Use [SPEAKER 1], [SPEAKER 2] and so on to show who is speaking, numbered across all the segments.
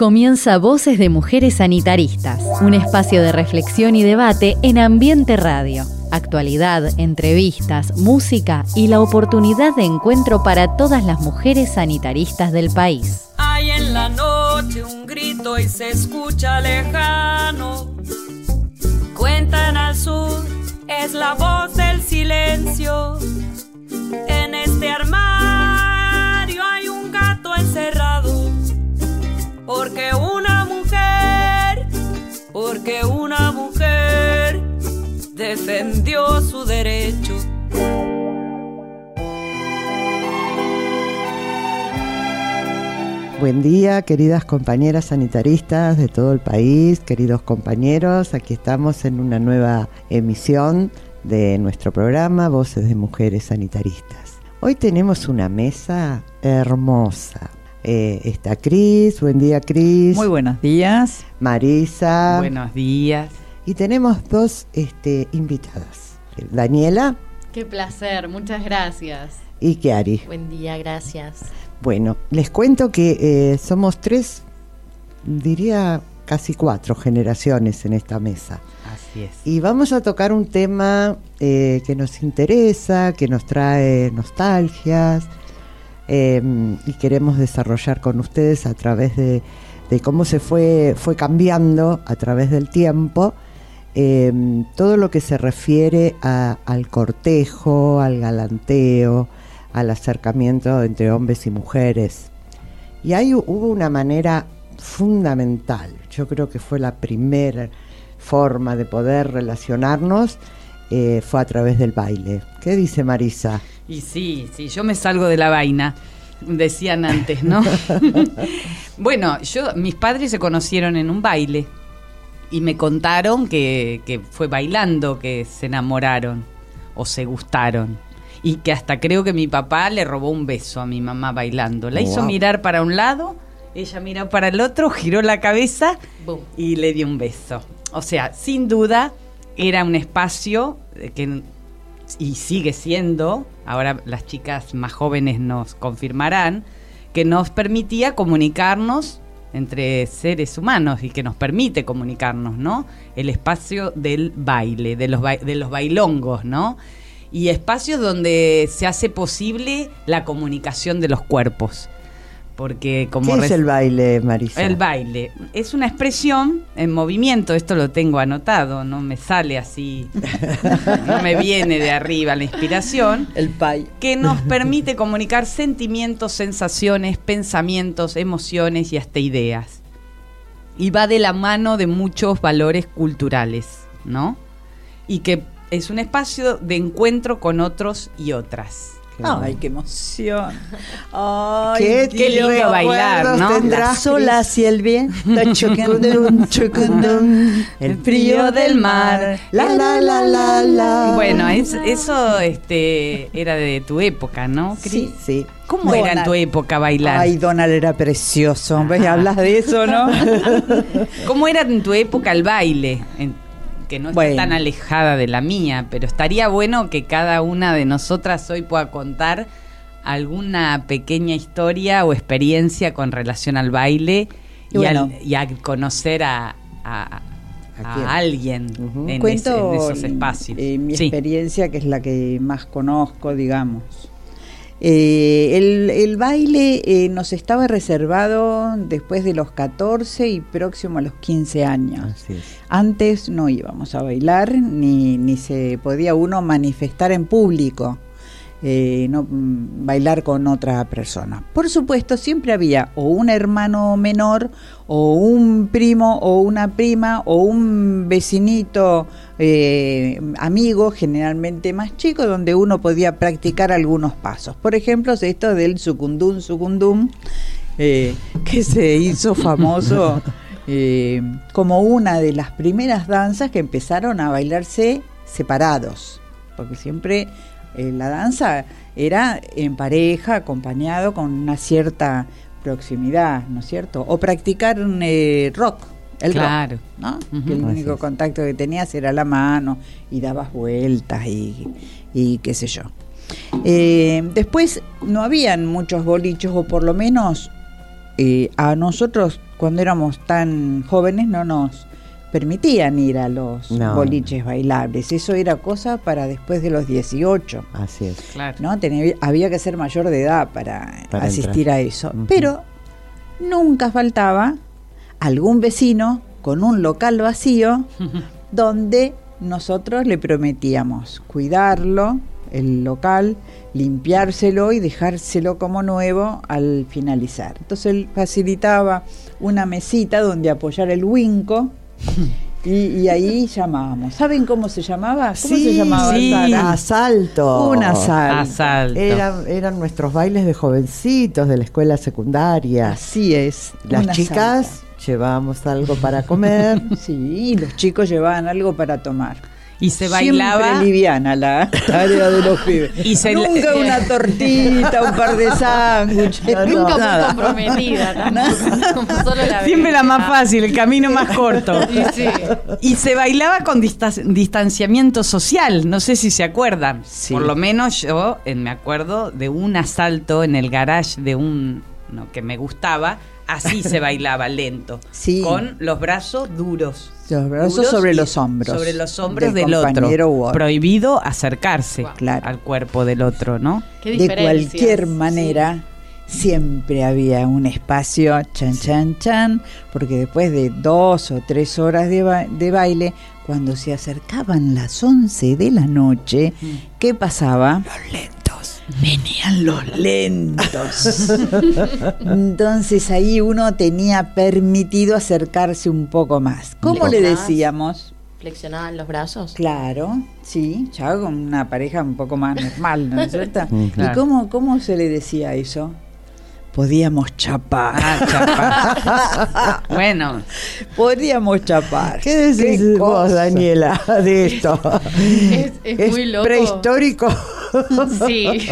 [SPEAKER 1] Comienza Voces de Mujeres Sanitaristas, un espacio de reflexión y debate en Ambiente Radio. Actualidad, entrevistas, música y la oportunidad de encuentro para todas las mujeres sanitaristas del país.
[SPEAKER 2] Hay en la noche un grito y se escucha lejano. Cuentan al sur, es la voz del silencio. En este armario porque una mujer, porque una mujer defendió su derecho.
[SPEAKER 3] Buen día, queridas compañeras sanitaristas de todo el país, queridos compañeros. Aquí estamos en una nueva emisión de nuestro programa Voces de Mujeres Sanitaristas. Hoy tenemos una mesa hermosa, eh, está Cris, buen día Cris.
[SPEAKER 4] Muy buenos días.
[SPEAKER 3] Marisa.
[SPEAKER 4] Buenos días.
[SPEAKER 3] Y tenemos dos este, invitadas. Daniela.
[SPEAKER 5] Qué placer, muchas gracias.
[SPEAKER 3] Y Kiari.
[SPEAKER 6] Buen día, gracias.
[SPEAKER 3] Bueno, les cuento que eh, somos tres, diría casi cuatro generaciones en esta mesa.
[SPEAKER 4] Así es.
[SPEAKER 3] Y vamos a tocar un tema eh, que nos interesa, que nos trae nostalgias, Em, y queremos desarrollar con ustedes a través de, cómo se fue, fue cambiando a través del tiempo em, todo lo que se refiere al cortejo, al galanteo, al acercamiento entre hombres y mujeres. Y ahí hubo una manera fundamental, yo creo que fue la primera forma de poder relacionarnos, eh, fue a través del baile. ¿Qué dice Marisa?
[SPEAKER 4] Y sí, sí, yo me salgo de la vaina, decían antes, ¿no? bueno, yo, mis padres se conocieron en un baile y me contaron que, que fue bailando que se enamoraron o se gustaron y que hasta creo que mi papá le robó un beso a mi mamá bailando. La hizo mirar para un lado, ella miró para el otro, giró la cabeza y le dio un beso. O sea, sin duda era un espacio que y sigue siendo, ahora las chicas más jóvenes nos confirmarán, que nos permitía comunicarnos entre seres humanos y que nos permite comunicarnos, ¿no? El espacio del baile, de los, de los bailongos, ¿no? Y espacios donde se hace posible la comunicación de los cuerpos. Porque como
[SPEAKER 3] ¿Qué es el baile, Marisa?
[SPEAKER 4] El baile es una expresión en movimiento, esto lo tengo anotado, no me sale así, no me viene de arriba la inspiración.
[SPEAKER 3] El pay.
[SPEAKER 4] Que nos permite comunicar sentimientos, sensaciones, pensamientos, emociones y hasta ideas. Y va de la mano de muchos valores culturales, ¿no? Y que es un espacio de encuentro con otros y otras.
[SPEAKER 7] Ay, qué emoción.
[SPEAKER 3] Ay, qué, lindo bailar, ¿no?
[SPEAKER 7] La sola hacia el viento, el frío del mar, la la la la la.
[SPEAKER 4] Bueno, eso este era de tu época, ¿no?
[SPEAKER 3] Sí, sí.
[SPEAKER 4] ¿Cómo era en tu época bailar?
[SPEAKER 7] Ay, Donald era precioso. ¿Ves? Hablas de eso, ¿no?
[SPEAKER 4] ¿Cómo era en tu época el baile? Que no está tan alejada de la mía, pero estaría bueno que cada una de nosotras hoy pueda contar alguna pequeña historia o experiencia con relación al baile y, a conocer a, alguien en, esos espacios.
[SPEAKER 7] Eh, mi experiencia, que es la que más conozco, digamos. Eh, el, baile eh, nos estaba reservado después de los 14 y próximo a los 15 años. Antes no íbamos a bailar ni, ni se podía uno manifestar en público. Eh, no mm, bailar con otra persona. Por supuesto, siempre había o un hermano menor, o un primo, o una prima, o un vecinito eh, amigo, generalmente más chico, donde uno podía practicar algunos pasos. Por ejemplo, esto del sucundum, sucundum, eh, que se hizo famoso como una de las primeras danzas que empezaron a bailarse separados, porque siempre eh, la danza era en pareja, acompañado con una cierta proximidad, ¿no es cierto? O practicar eh, rock, el
[SPEAKER 4] claro.
[SPEAKER 7] rock, ¿no? que el único contacto que tenías era la mano y dabas vueltas y, qué sé yo. Eh, después no habían muchos bolichos, o por lo menos a nosotros cuando éramos tan jóvenes no nos permitían ir a los
[SPEAKER 3] No.
[SPEAKER 7] boliches bailables. Eso era cosa para después de los 18.
[SPEAKER 3] Así es.
[SPEAKER 4] Claro.
[SPEAKER 7] ¿no? Tenía- había que ser mayor de edad para,
[SPEAKER 3] Para
[SPEAKER 7] asistir
[SPEAKER 3] entrar.
[SPEAKER 7] a eso. Pero nunca faltaba algún vecino con un local vacío donde nosotros le prometíamos cuidarlo, el local, limpiárselo y dejárselo como nuevo al finalizar. Entonces él facilitaba una mesita donde apoyar el winco. Y, y ahí llamábamos. ¿Saben cómo se llamaba? ¿Cómo se llamaba?
[SPEAKER 4] sí.
[SPEAKER 3] Asalto.
[SPEAKER 7] Un asalto.
[SPEAKER 4] Asalto.
[SPEAKER 3] Eran, eran nuestros bailes de jovencitos de la escuela secundaria.
[SPEAKER 7] Así es.
[SPEAKER 3] Las chicas
[SPEAKER 7] asalto.
[SPEAKER 3] llevábamos algo para comer.
[SPEAKER 7] Sí, y los chicos llevaban algo para tomar.
[SPEAKER 4] Y se bailaba.
[SPEAKER 7] Siempre liviana la tarea de los pibes.
[SPEAKER 4] Y se-
[SPEAKER 7] Nunca una tortita, un par de sándwiches.
[SPEAKER 3] No, no.
[SPEAKER 5] Nunca muy
[SPEAKER 7] nada.
[SPEAKER 5] comprometida tampoco, como solo la
[SPEAKER 4] Siempre la más fácil, el camino más corto.
[SPEAKER 5] Y sí.
[SPEAKER 4] Y se bailaba con dista- distanciamiento social, no sé si se acuerdan.
[SPEAKER 7] Sí.
[SPEAKER 4] Por lo menos yo eh, me acuerdo de un asalto en el garage de un no, que me gustaba, así se bailaba lento,
[SPEAKER 7] Sí.
[SPEAKER 4] con los brazos duros.
[SPEAKER 7] Los brazos
[SPEAKER 4] Duros
[SPEAKER 7] sobre los hombros.
[SPEAKER 4] Sobre los hombros
[SPEAKER 7] del
[SPEAKER 4] del, otro. Prohibido acercarse
[SPEAKER 7] Claro.
[SPEAKER 4] al cuerpo del otro, ¿no?
[SPEAKER 5] Qué
[SPEAKER 7] de cualquier manera, siempre había un espacio, chan, chan, chan, porque después de dos o tres horas de, ba- de baile, cuando se acercaban las 11 de la noche, ¿qué pasaba? Los lentos. Venían los lentos. Entonces ahí uno tenía permitido acercarse un poco más. ¿Cómo le decíamos?
[SPEAKER 6] Flexionaban los brazos.
[SPEAKER 7] Claro, sí, ya con una pareja un poco más normal, ¿no es cierto? ¿Y cómo, cómo se le decía eso? Podíamos chapar.
[SPEAKER 4] Ah, bueno,
[SPEAKER 7] Podíamos chapar.
[SPEAKER 3] ¿Qué decís
[SPEAKER 7] Qué
[SPEAKER 3] vos. Daniela, de esto?
[SPEAKER 5] Es, es muy loco.
[SPEAKER 3] prehistórico.
[SPEAKER 5] Sí.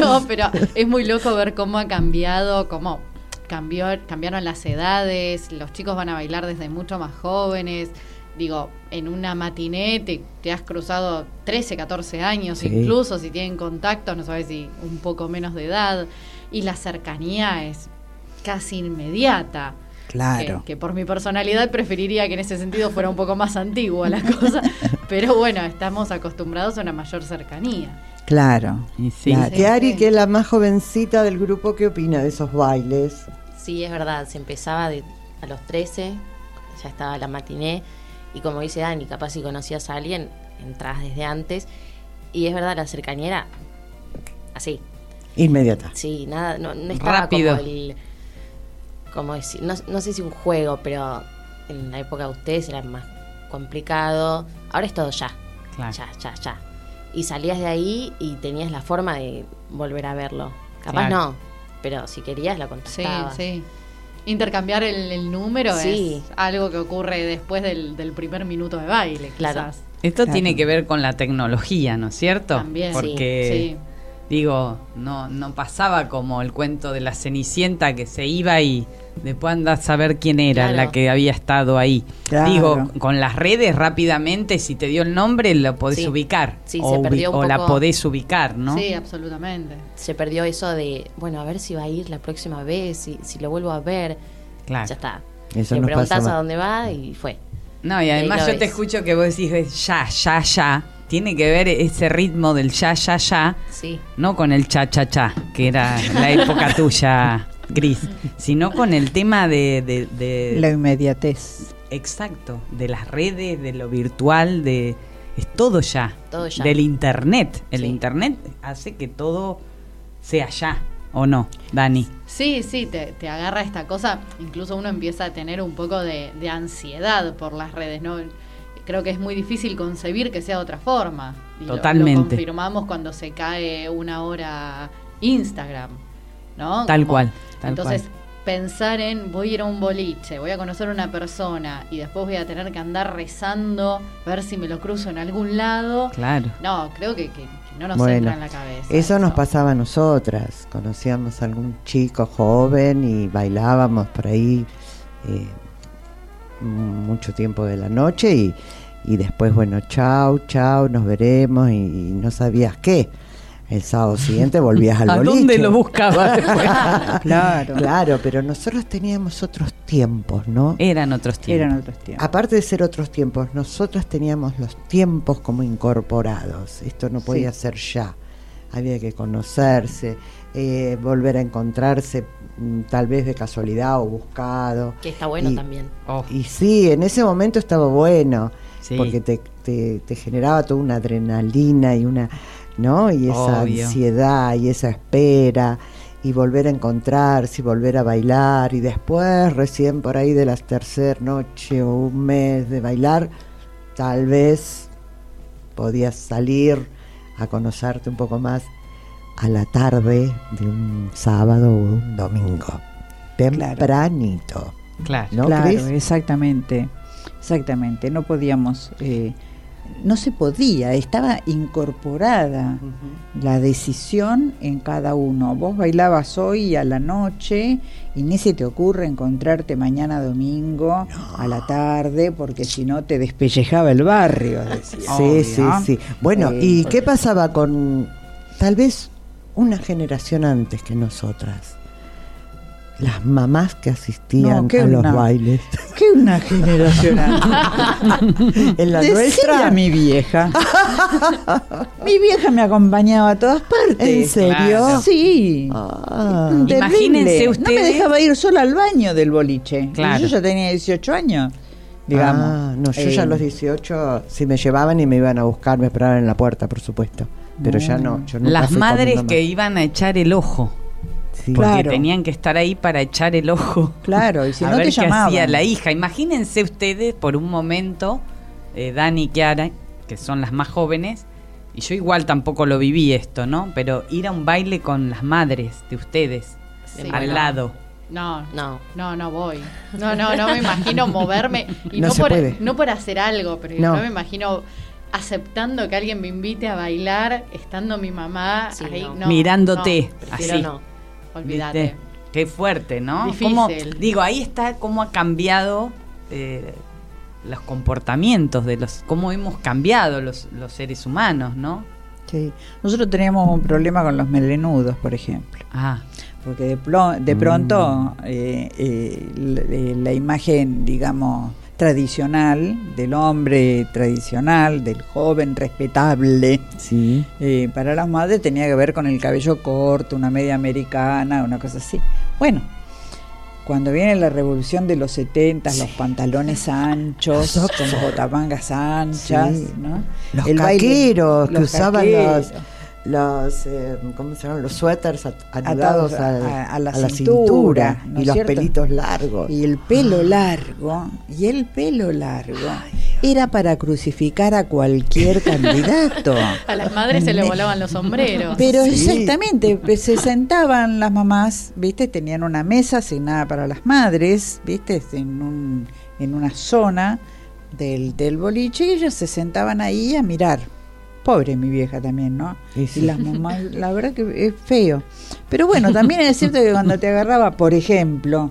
[SPEAKER 5] No, pero es muy loco ver cómo ha cambiado, cómo cambió, cambiaron las edades, los chicos van a bailar desde mucho más jóvenes. Digo, en una matiné te, te has cruzado 13, 14 años,
[SPEAKER 3] Sí.
[SPEAKER 5] incluso si tienen contacto, no sabes si un poco menos de edad. Y la cercanía es casi inmediata.
[SPEAKER 7] Claro.
[SPEAKER 5] Que, que por mi personalidad preferiría que en ese sentido fuera un poco más antigua la cosa. pero bueno, estamos acostumbrados a una mayor cercanía.
[SPEAKER 7] Claro.
[SPEAKER 4] y sí.
[SPEAKER 7] Claro.
[SPEAKER 3] Que Ari, que es la más jovencita del grupo, ¿qué opina de esos bailes?
[SPEAKER 6] Sí, es verdad, se empezaba de, a los 13, ya estaba la matiné, y como dice Dani, capaz si conocías a alguien, entrabas desde antes, y es verdad, la cercanía era así,
[SPEAKER 3] Inmediata.
[SPEAKER 6] sí, nada, no, no estaba
[SPEAKER 4] Rápido.
[SPEAKER 6] como el, como decir, no, no sé si un juego, pero en la época de ustedes era más complicado, ahora es todo ya,
[SPEAKER 4] Claro.
[SPEAKER 6] ya, ya, ya, y salías de ahí y tenías la forma de volver a verlo, capaz
[SPEAKER 4] Claro.
[SPEAKER 6] no, pero si querías la
[SPEAKER 5] Sí,
[SPEAKER 6] contactabas.
[SPEAKER 5] sí. Intercambiar el, el número
[SPEAKER 6] Sí.
[SPEAKER 5] es algo que ocurre después del, del primer minuto de baile,
[SPEAKER 6] Claro.
[SPEAKER 5] quizás.
[SPEAKER 4] Esto
[SPEAKER 7] Claro.
[SPEAKER 4] tiene que ver con la tecnología, ¿no es cierto?
[SPEAKER 5] También.
[SPEAKER 4] Porque,
[SPEAKER 5] Sí.
[SPEAKER 4] Digo, no, no pasaba como el cuento de la Cenicienta que se iba y después andás a saber quién era
[SPEAKER 6] Claro.
[SPEAKER 4] la que había estado ahí.
[SPEAKER 7] Claro.
[SPEAKER 4] Digo, con las redes rápidamente, si te dio el nombre, lo podés
[SPEAKER 6] Sí.
[SPEAKER 4] ubicar.
[SPEAKER 6] Sí,
[SPEAKER 4] o,
[SPEAKER 6] se perdió
[SPEAKER 4] ubi-
[SPEAKER 6] un
[SPEAKER 4] o la podés ubicar, ¿no?
[SPEAKER 5] Sí, absolutamente.
[SPEAKER 6] se perdió eso de, bueno, a ver si va a ir la próxima vez, si, si lo vuelvo a ver.
[SPEAKER 4] Claro.
[SPEAKER 6] Ya está.
[SPEAKER 3] Eso
[SPEAKER 6] Le preguntás
[SPEAKER 3] pasa
[SPEAKER 6] a dónde va y fue.
[SPEAKER 4] No, y además yo te escucho que vos decís ya, ya, ya. Tiene que ver ese ritmo del ya, ya, ya.
[SPEAKER 6] Sí,
[SPEAKER 4] no con el cha cha cha, que era la época tuya, Gris, sino con el tema de, de- de-
[SPEAKER 7] La inmediatez.
[SPEAKER 4] exacto, de las redes, de lo virtual, de es todo ya,
[SPEAKER 6] Todo ya.
[SPEAKER 4] del internet. El
[SPEAKER 6] Sí.
[SPEAKER 4] internet hace que todo sea ya, ¿o no, Dani?
[SPEAKER 5] Sí, sí, te, te agarra esta cosa. Incluso uno empieza a tener un poco de, de ansiedad por las redes, ¿no? Creo que es muy difícil concebir que sea de otra forma. Y lo- Lo,
[SPEAKER 4] Totalmente.
[SPEAKER 5] confirmamos cuando se cae una hora Instagram, ¿no?
[SPEAKER 4] Tal
[SPEAKER 5] Como-
[SPEAKER 4] cual, tal
[SPEAKER 5] Entonces,
[SPEAKER 4] cual.
[SPEAKER 5] pensar en voy a ir a un boliche, voy a conocer a una persona y después voy a tener que andar rezando, a ver si me lo cruzo en algún lado.
[SPEAKER 4] Claro.
[SPEAKER 5] No, creo que, que- que no nos
[SPEAKER 3] Bueno,
[SPEAKER 5] entra en la cabeza.
[SPEAKER 3] Eso nos pasaba a nosotras. Conocíamos a algún chico joven y bailábamos por ahí eh, mucho tiempo de la noche y, y después, bueno, chau, chau, nos veremos y, y no sabías qué. El sábado siguiente volvías al
[SPEAKER 4] ¿A
[SPEAKER 3] boliche.
[SPEAKER 4] dónde lo buscabas después?
[SPEAKER 7] Claro.
[SPEAKER 3] Claro, pero nosotros teníamos otros tiempos, ¿no?
[SPEAKER 4] Eran otros tiempos.
[SPEAKER 7] Eran otros tiempos.
[SPEAKER 3] Aparte de ser otros tiempos, nosotros teníamos los tiempos como incorporados. Esto no podía ser ya. Había que conocerse, eh, volver a encontrarse, mm, tal vez de casualidad o buscado.
[SPEAKER 6] Que está bueno
[SPEAKER 3] Y-
[SPEAKER 6] también.
[SPEAKER 4] Oh,
[SPEAKER 3] Y sí, en ese momento estaba bueno,
[SPEAKER 4] Sí.
[SPEAKER 3] porque te, te- te generaba toda una adrenalina y una, ¿no? Y esa
[SPEAKER 4] Obvio.
[SPEAKER 3] ansiedad y esa espera y volver a encontrarse y volver a bailar y después recién por ahí de la tercera noche o un mes de bailar, tal vez podías salir a conocerte un poco más a la tarde de un sábado o un domingo. Tempranito.
[SPEAKER 4] claro.
[SPEAKER 3] ¿No
[SPEAKER 7] claro, exactamente. Exactamente. No podíamos. eh, no se podía, estaba incorporada la decisión en cada uno. Vos bailabas hoy a la noche y ni se te ocurre encontrarte mañana domingo a la tarde porque si no te despellejaba el barrio. decía.
[SPEAKER 3] Sí, sí, sí. Bueno,
[SPEAKER 7] Eh,
[SPEAKER 3] ¿y qué pasaba con tal vez una generación antes que nosotras? Las mamás que asistían
[SPEAKER 7] No,
[SPEAKER 3] a los
[SPEAKER 7] una-
[SPEAKER 3] bailes.
[SPEAKER 7] ¿Qué una generación
[SPEAKER 3] en la nuestra.
[SPEAKER 7] a mi vieja. mi vieja me acompañaba a todas partes.
[SPEAKER 3] ¿En serio?
[SPEAKER 4] Claro.
[SPEAKER 7] Sí.
[SPEAKER 3] Ah.
[SPEAKER 4] Imagínense
[SPEAKER 7] No
[SPEAKER 4] ustedes-
[SPEAKER 7] me dejaba ir sola al baño del boliche.
[SPEAKER 4] Claro.
[SPEAKER 7] Yo ya tenía 18 años, digamos.
[SPEAKER 3] Ah, no, yo ya a
[SPEAKER 7] Eh,
[SPEAKER 3] los 18, si me llevaban y me iban a buscar, me esperaban en la puerta, por supuesto. Pero ya no. Yo nunca
[SPEAKER 4] Las
[SPEAKER 3] fui
[SPEAKER 4] madres que iban a echar el ojo.
[SPEAKER 3] Sí.
[SPEAKER 4] Porque
[SPEAKER 7] Claro.
[SPEAKER 4] tenían que estar ahí para echar el ojo.
[SPEAKER 7] Claro, y si
[SPEAKER 4] a
[SPEAKER 7] no
[SPEAKER 4] ver
[SPEAKER 7] te
[SPEAKER 4] qué hacía la hija. Imagínense ustedes por un momento, eh, Dani y Kiara, que son las más jóvenes, y yo igual tampoco lo viví esto, ¿no? Pero ir a un baile con las madres de ustedes
[SPEAKER 5] Sí.
[SPEAKER 4] al
[SPEAKER 6] Bueno.
[SPEAKER 4] lado.
[SPEAKER 5] No,
[SPEAKER 6] No.
[SPEAKER 5] no, no voy. No, no, no me imagino moverme. Y
[SPEAKER 3] No
[SPEAKER 5] no,
[SPEAKER 3] se
[SPEAKER 5] por,
[SPEAKER 3] puede.
[SPEAKER 5] no por hacer algo, pero
[SPEAKER 3] No.
[SPEAKER 5] no. me imagino aceptando que alguien me invite a bailar, estando mi mamá
[SPEAKER 6] Sí,
[SPEAKER 5] ahí.
[SPEAKER 6] no.
[SPEAKER 5] No,
[SPEAKER 4] Mirándote. Así.
[SPEAKER 6] no.
[SPEAKER 5] Olvídate.
[SPEAKER 4] Qué fuerte, ¿no?
[SPEAKER 5] Difícil.
[SPEAKER 4] Cómo- digo, ahí está cómo ha cambiado eh, los comportamientos de los, cómo hemos cambiado los, los seres humanos, ¿no?
[SPEAKER 7] Sí. Nosotros teníamos un problema con los melenudos, por ejemplo.
[SPEAKER 4] Ah,
[SPEAKER 7] Porque de, plo- de pronto eh, eh, la, eh, la imagen, digamos, tradicional del hombre tradicional, del joven respetable,
[SPEAKER 3] Sí.
[SPEAKER 7] eh, para las madres tenía que ver con el cabello corto, una media americana, una cosa así. Bueno, cuando viene la revolución de los 70, los pantalones anchos,
[SPEAKER 3] Los
[SPEAKER 7] con botamangas anchas,
[SPEAKER 3] Sí.
[SPEAKER 7] ¿no?
[SPEAKER 3] Los
[SPEAKER 7] El baile-
[SPEAKER 3] caqueros que usaban los, los eh, ¿cómo se llaman? Los suéteres at- atados
[SPEAKER 7] Atados a-
[SPEAKER 3] al-
[SPEAKER 7] a- a la
[SPEAKER 3] cintura,
[SPEAKER 7] cintura, ¿no
[SPEAKER 3] y los
[SPEAKER 7] cierto?
[SPEAKER 3] pelitos largos.
[SPEAKER 7] Y el pelo largo, y el pelo largo era para crucificar a cualquier candidato.
[SPEAKER 5] A las madres se le volaban los sombreros.
[SPEAKER 7] Pero
[SPEAKER 3] Sí.
[SPEAKER 7] exactamente, pues, se sentaban las mamás, ¿viste? Tenían una mesa asignada para las madres, ¿viste? En, un, en una zona del, del boliche y ellas se sentaban ahí a mirar. Pobre mi vieja también, ¿no?
[SPEAKER 3] Y sí.
[SPEAKER 7] Y las mamás, la verdad que es feo. Pero bueno, también es cierto que cuando te agarraba, por ejemplo,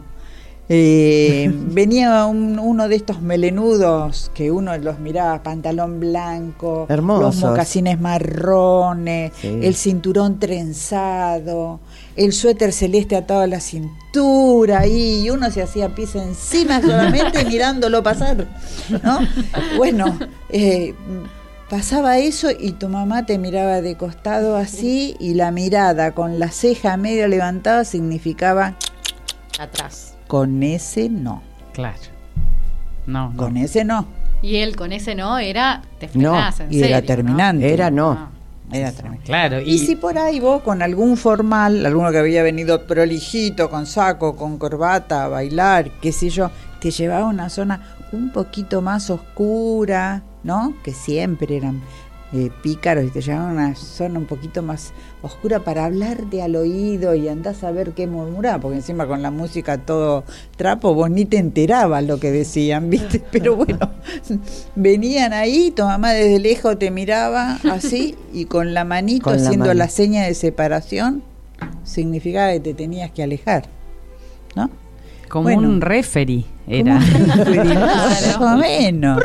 [SPEAKER 7] eh, venía un- uno de estos melenudos que uno los miraba, pantalón blanco, los
[SPEAKER 3] Hermosos.
[SPEAKER 7] mocasines marrones,
[SPEAKER 3] Sí.
[SPEAKER 7] el cinturón trenzado, el suéter celeste atado a la cintura y uno se hacía pis encima solamente mirándolo pasar, ¿no? Bueno, eh, pasaba eso y tu mamá te miraba de costado así y la mirada con la ceja medio levantada significaba
[SPEAKER 6] Atrás.
[SPEAKER 7] con ese no,
[SPEAKER 4] claro. No, no.
[SPEAKER 7] con ese no,
[SPEAKER 5] Y él con ese no era, te
[SPEAKER 3] No,
[SPEAKER 5] frenás, en
[SPEAKER 7] y era terminante.
[SPEAKER 3] Era no.
[SPEAKER 5] No.
[SPEAKER 7] Era tremendo.
[SPEAKER 4] Claro,
[SPEAKER 7] Y, si por ahí vos con algún formal, alguno que había venido prolijito, con saco, con corbata, a bailar, qué sé yo, te llevaba a una zona un poquito más oscura, ¿no? Que siempre eran eh, pícaros y te llevaban a una zona un poquito más oscura para hablarte al oído y andás a ver qué murmuraba, porque encima con la música todo trapo, vos ni te enterabas lo que decían, ¿viste? Pero bueno, venían ahí, tu mamá desde lejos te miraba así y con la manito
[SPEAKER 3] Con la
[SPEAKER 7] haciendo
[SPEAKER 3] mano.
[SPEAKER 7] la seña de separación, significaba que te tenías que alejar, ¿no?
[SPEAKER 4] como
[SPEAKER 7] bueno.
[SPEAKER 4] un referee era.
[SPEAKER 7] Más o menos.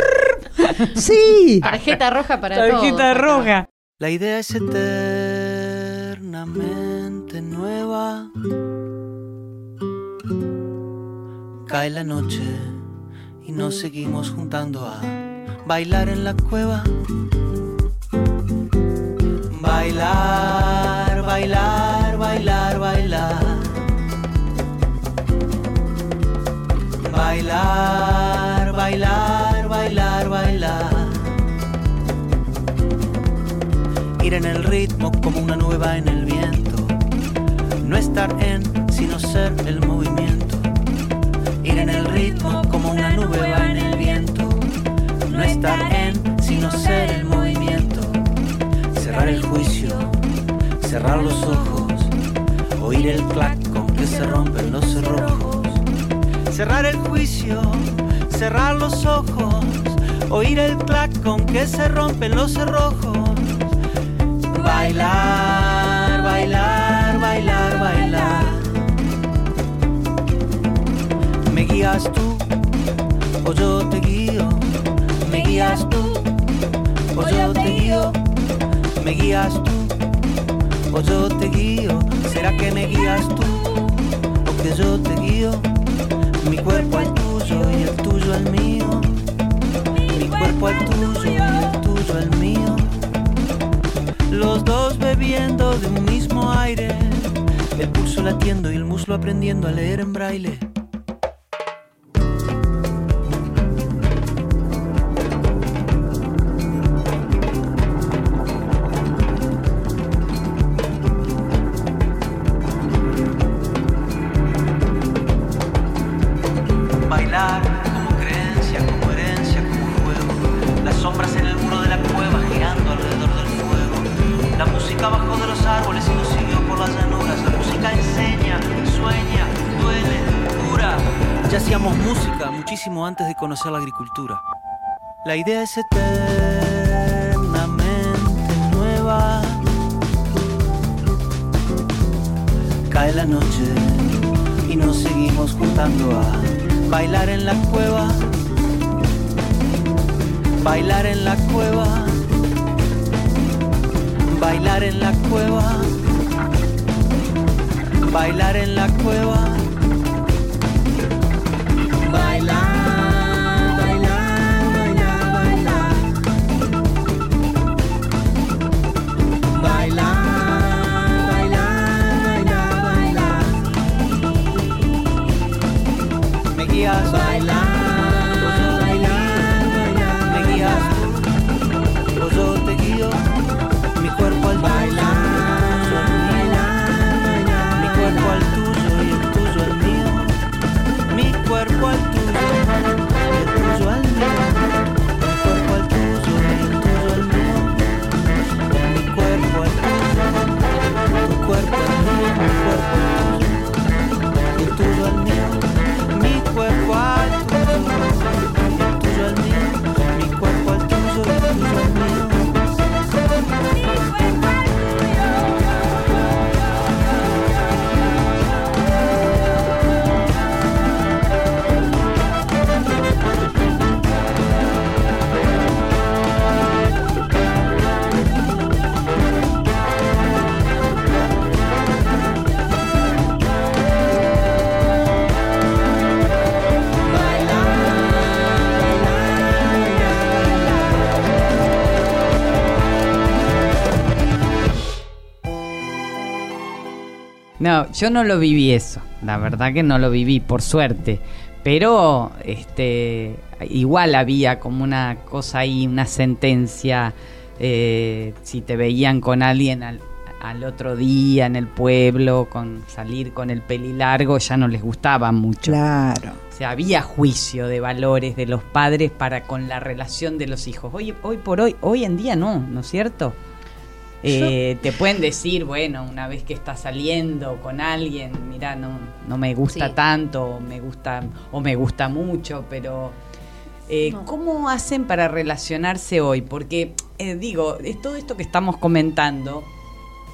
[SPEAKER 7] Sí.
[SPEAKER 5] Tarjeta roja para
[SPEAKER 4] Tarjeta
[SPEAKER 5] todos acá.
[SPEAKER 4] roja.
[SPEAKER 8] La idea es eterna. eternamente nueva. Cae la noche y nos seguimos juntando a bailar en la cueva. Bailar, bailar, bailar. Bailar, bailar, Ir en el ritmo como una nueva en el viento. No estar en, sino ser el movimiento. Ir en el ritmo como una nube va en el viento. No estar en, sino ser el movimiento. Cerrar el juicio, cerrar los ojos, oír el clac con que se rompen los cerrojos. Cerrar el juicio, cerrar los ojos, oír el clac con que se rompen los cerrojos. Bailar, bailar, bailar, bailar. Me guías tú o yo te guío. Me guías tú o yo te guío. Me guías tú o yo te guío. ¿Será que me guías tú o que yo te guío? Mi cuerpo al tuyo y el tuyo al mío. Mi cuerpo al tuyo y el tuyo al mío. Los dos bebiendo de un mismo aire. El pulso latiendo y el muslo aprendiendo a leer en braille. Conocer la agricultura. La idea es eternamente nueva. Cae la noche y nos seguimos juntando a bailar en la cueva, bailar en la cueva, bailar en la cueva, bailar en la cueva. Bailar, Me
[SPEAKER 4] No, yo no lo viví eso. La verdad que no lo viví, por suerte. Pero este igual había como una cosa ahí, una sentencia. eh, si te veían con alguien al, al otro día en el pueblo, con salir con el peli largo, ya no les gustaba mucho.
[SPEAKER 7] Claro.
[SPEAKER 4] O sea, había juicio de valores de los padres para con la relación de los hijos. Hoy, hoy por hoy, hoy en día no, ¿no es cierto? Eh, te pueden decir, bueno, una vez que estás saliendo con alguien, mira, no, no me gusta
[SPEAKER 6] Sí.
[SPEAKER 4] tanto, o me gusta, o me gusta mucho, pero eh,
[SPEAKER 5] No.
[SPEAKER 4] ¿cómo hacen para relacionarse hoy? Porque, eh, digo, es todo esto que estamos comentando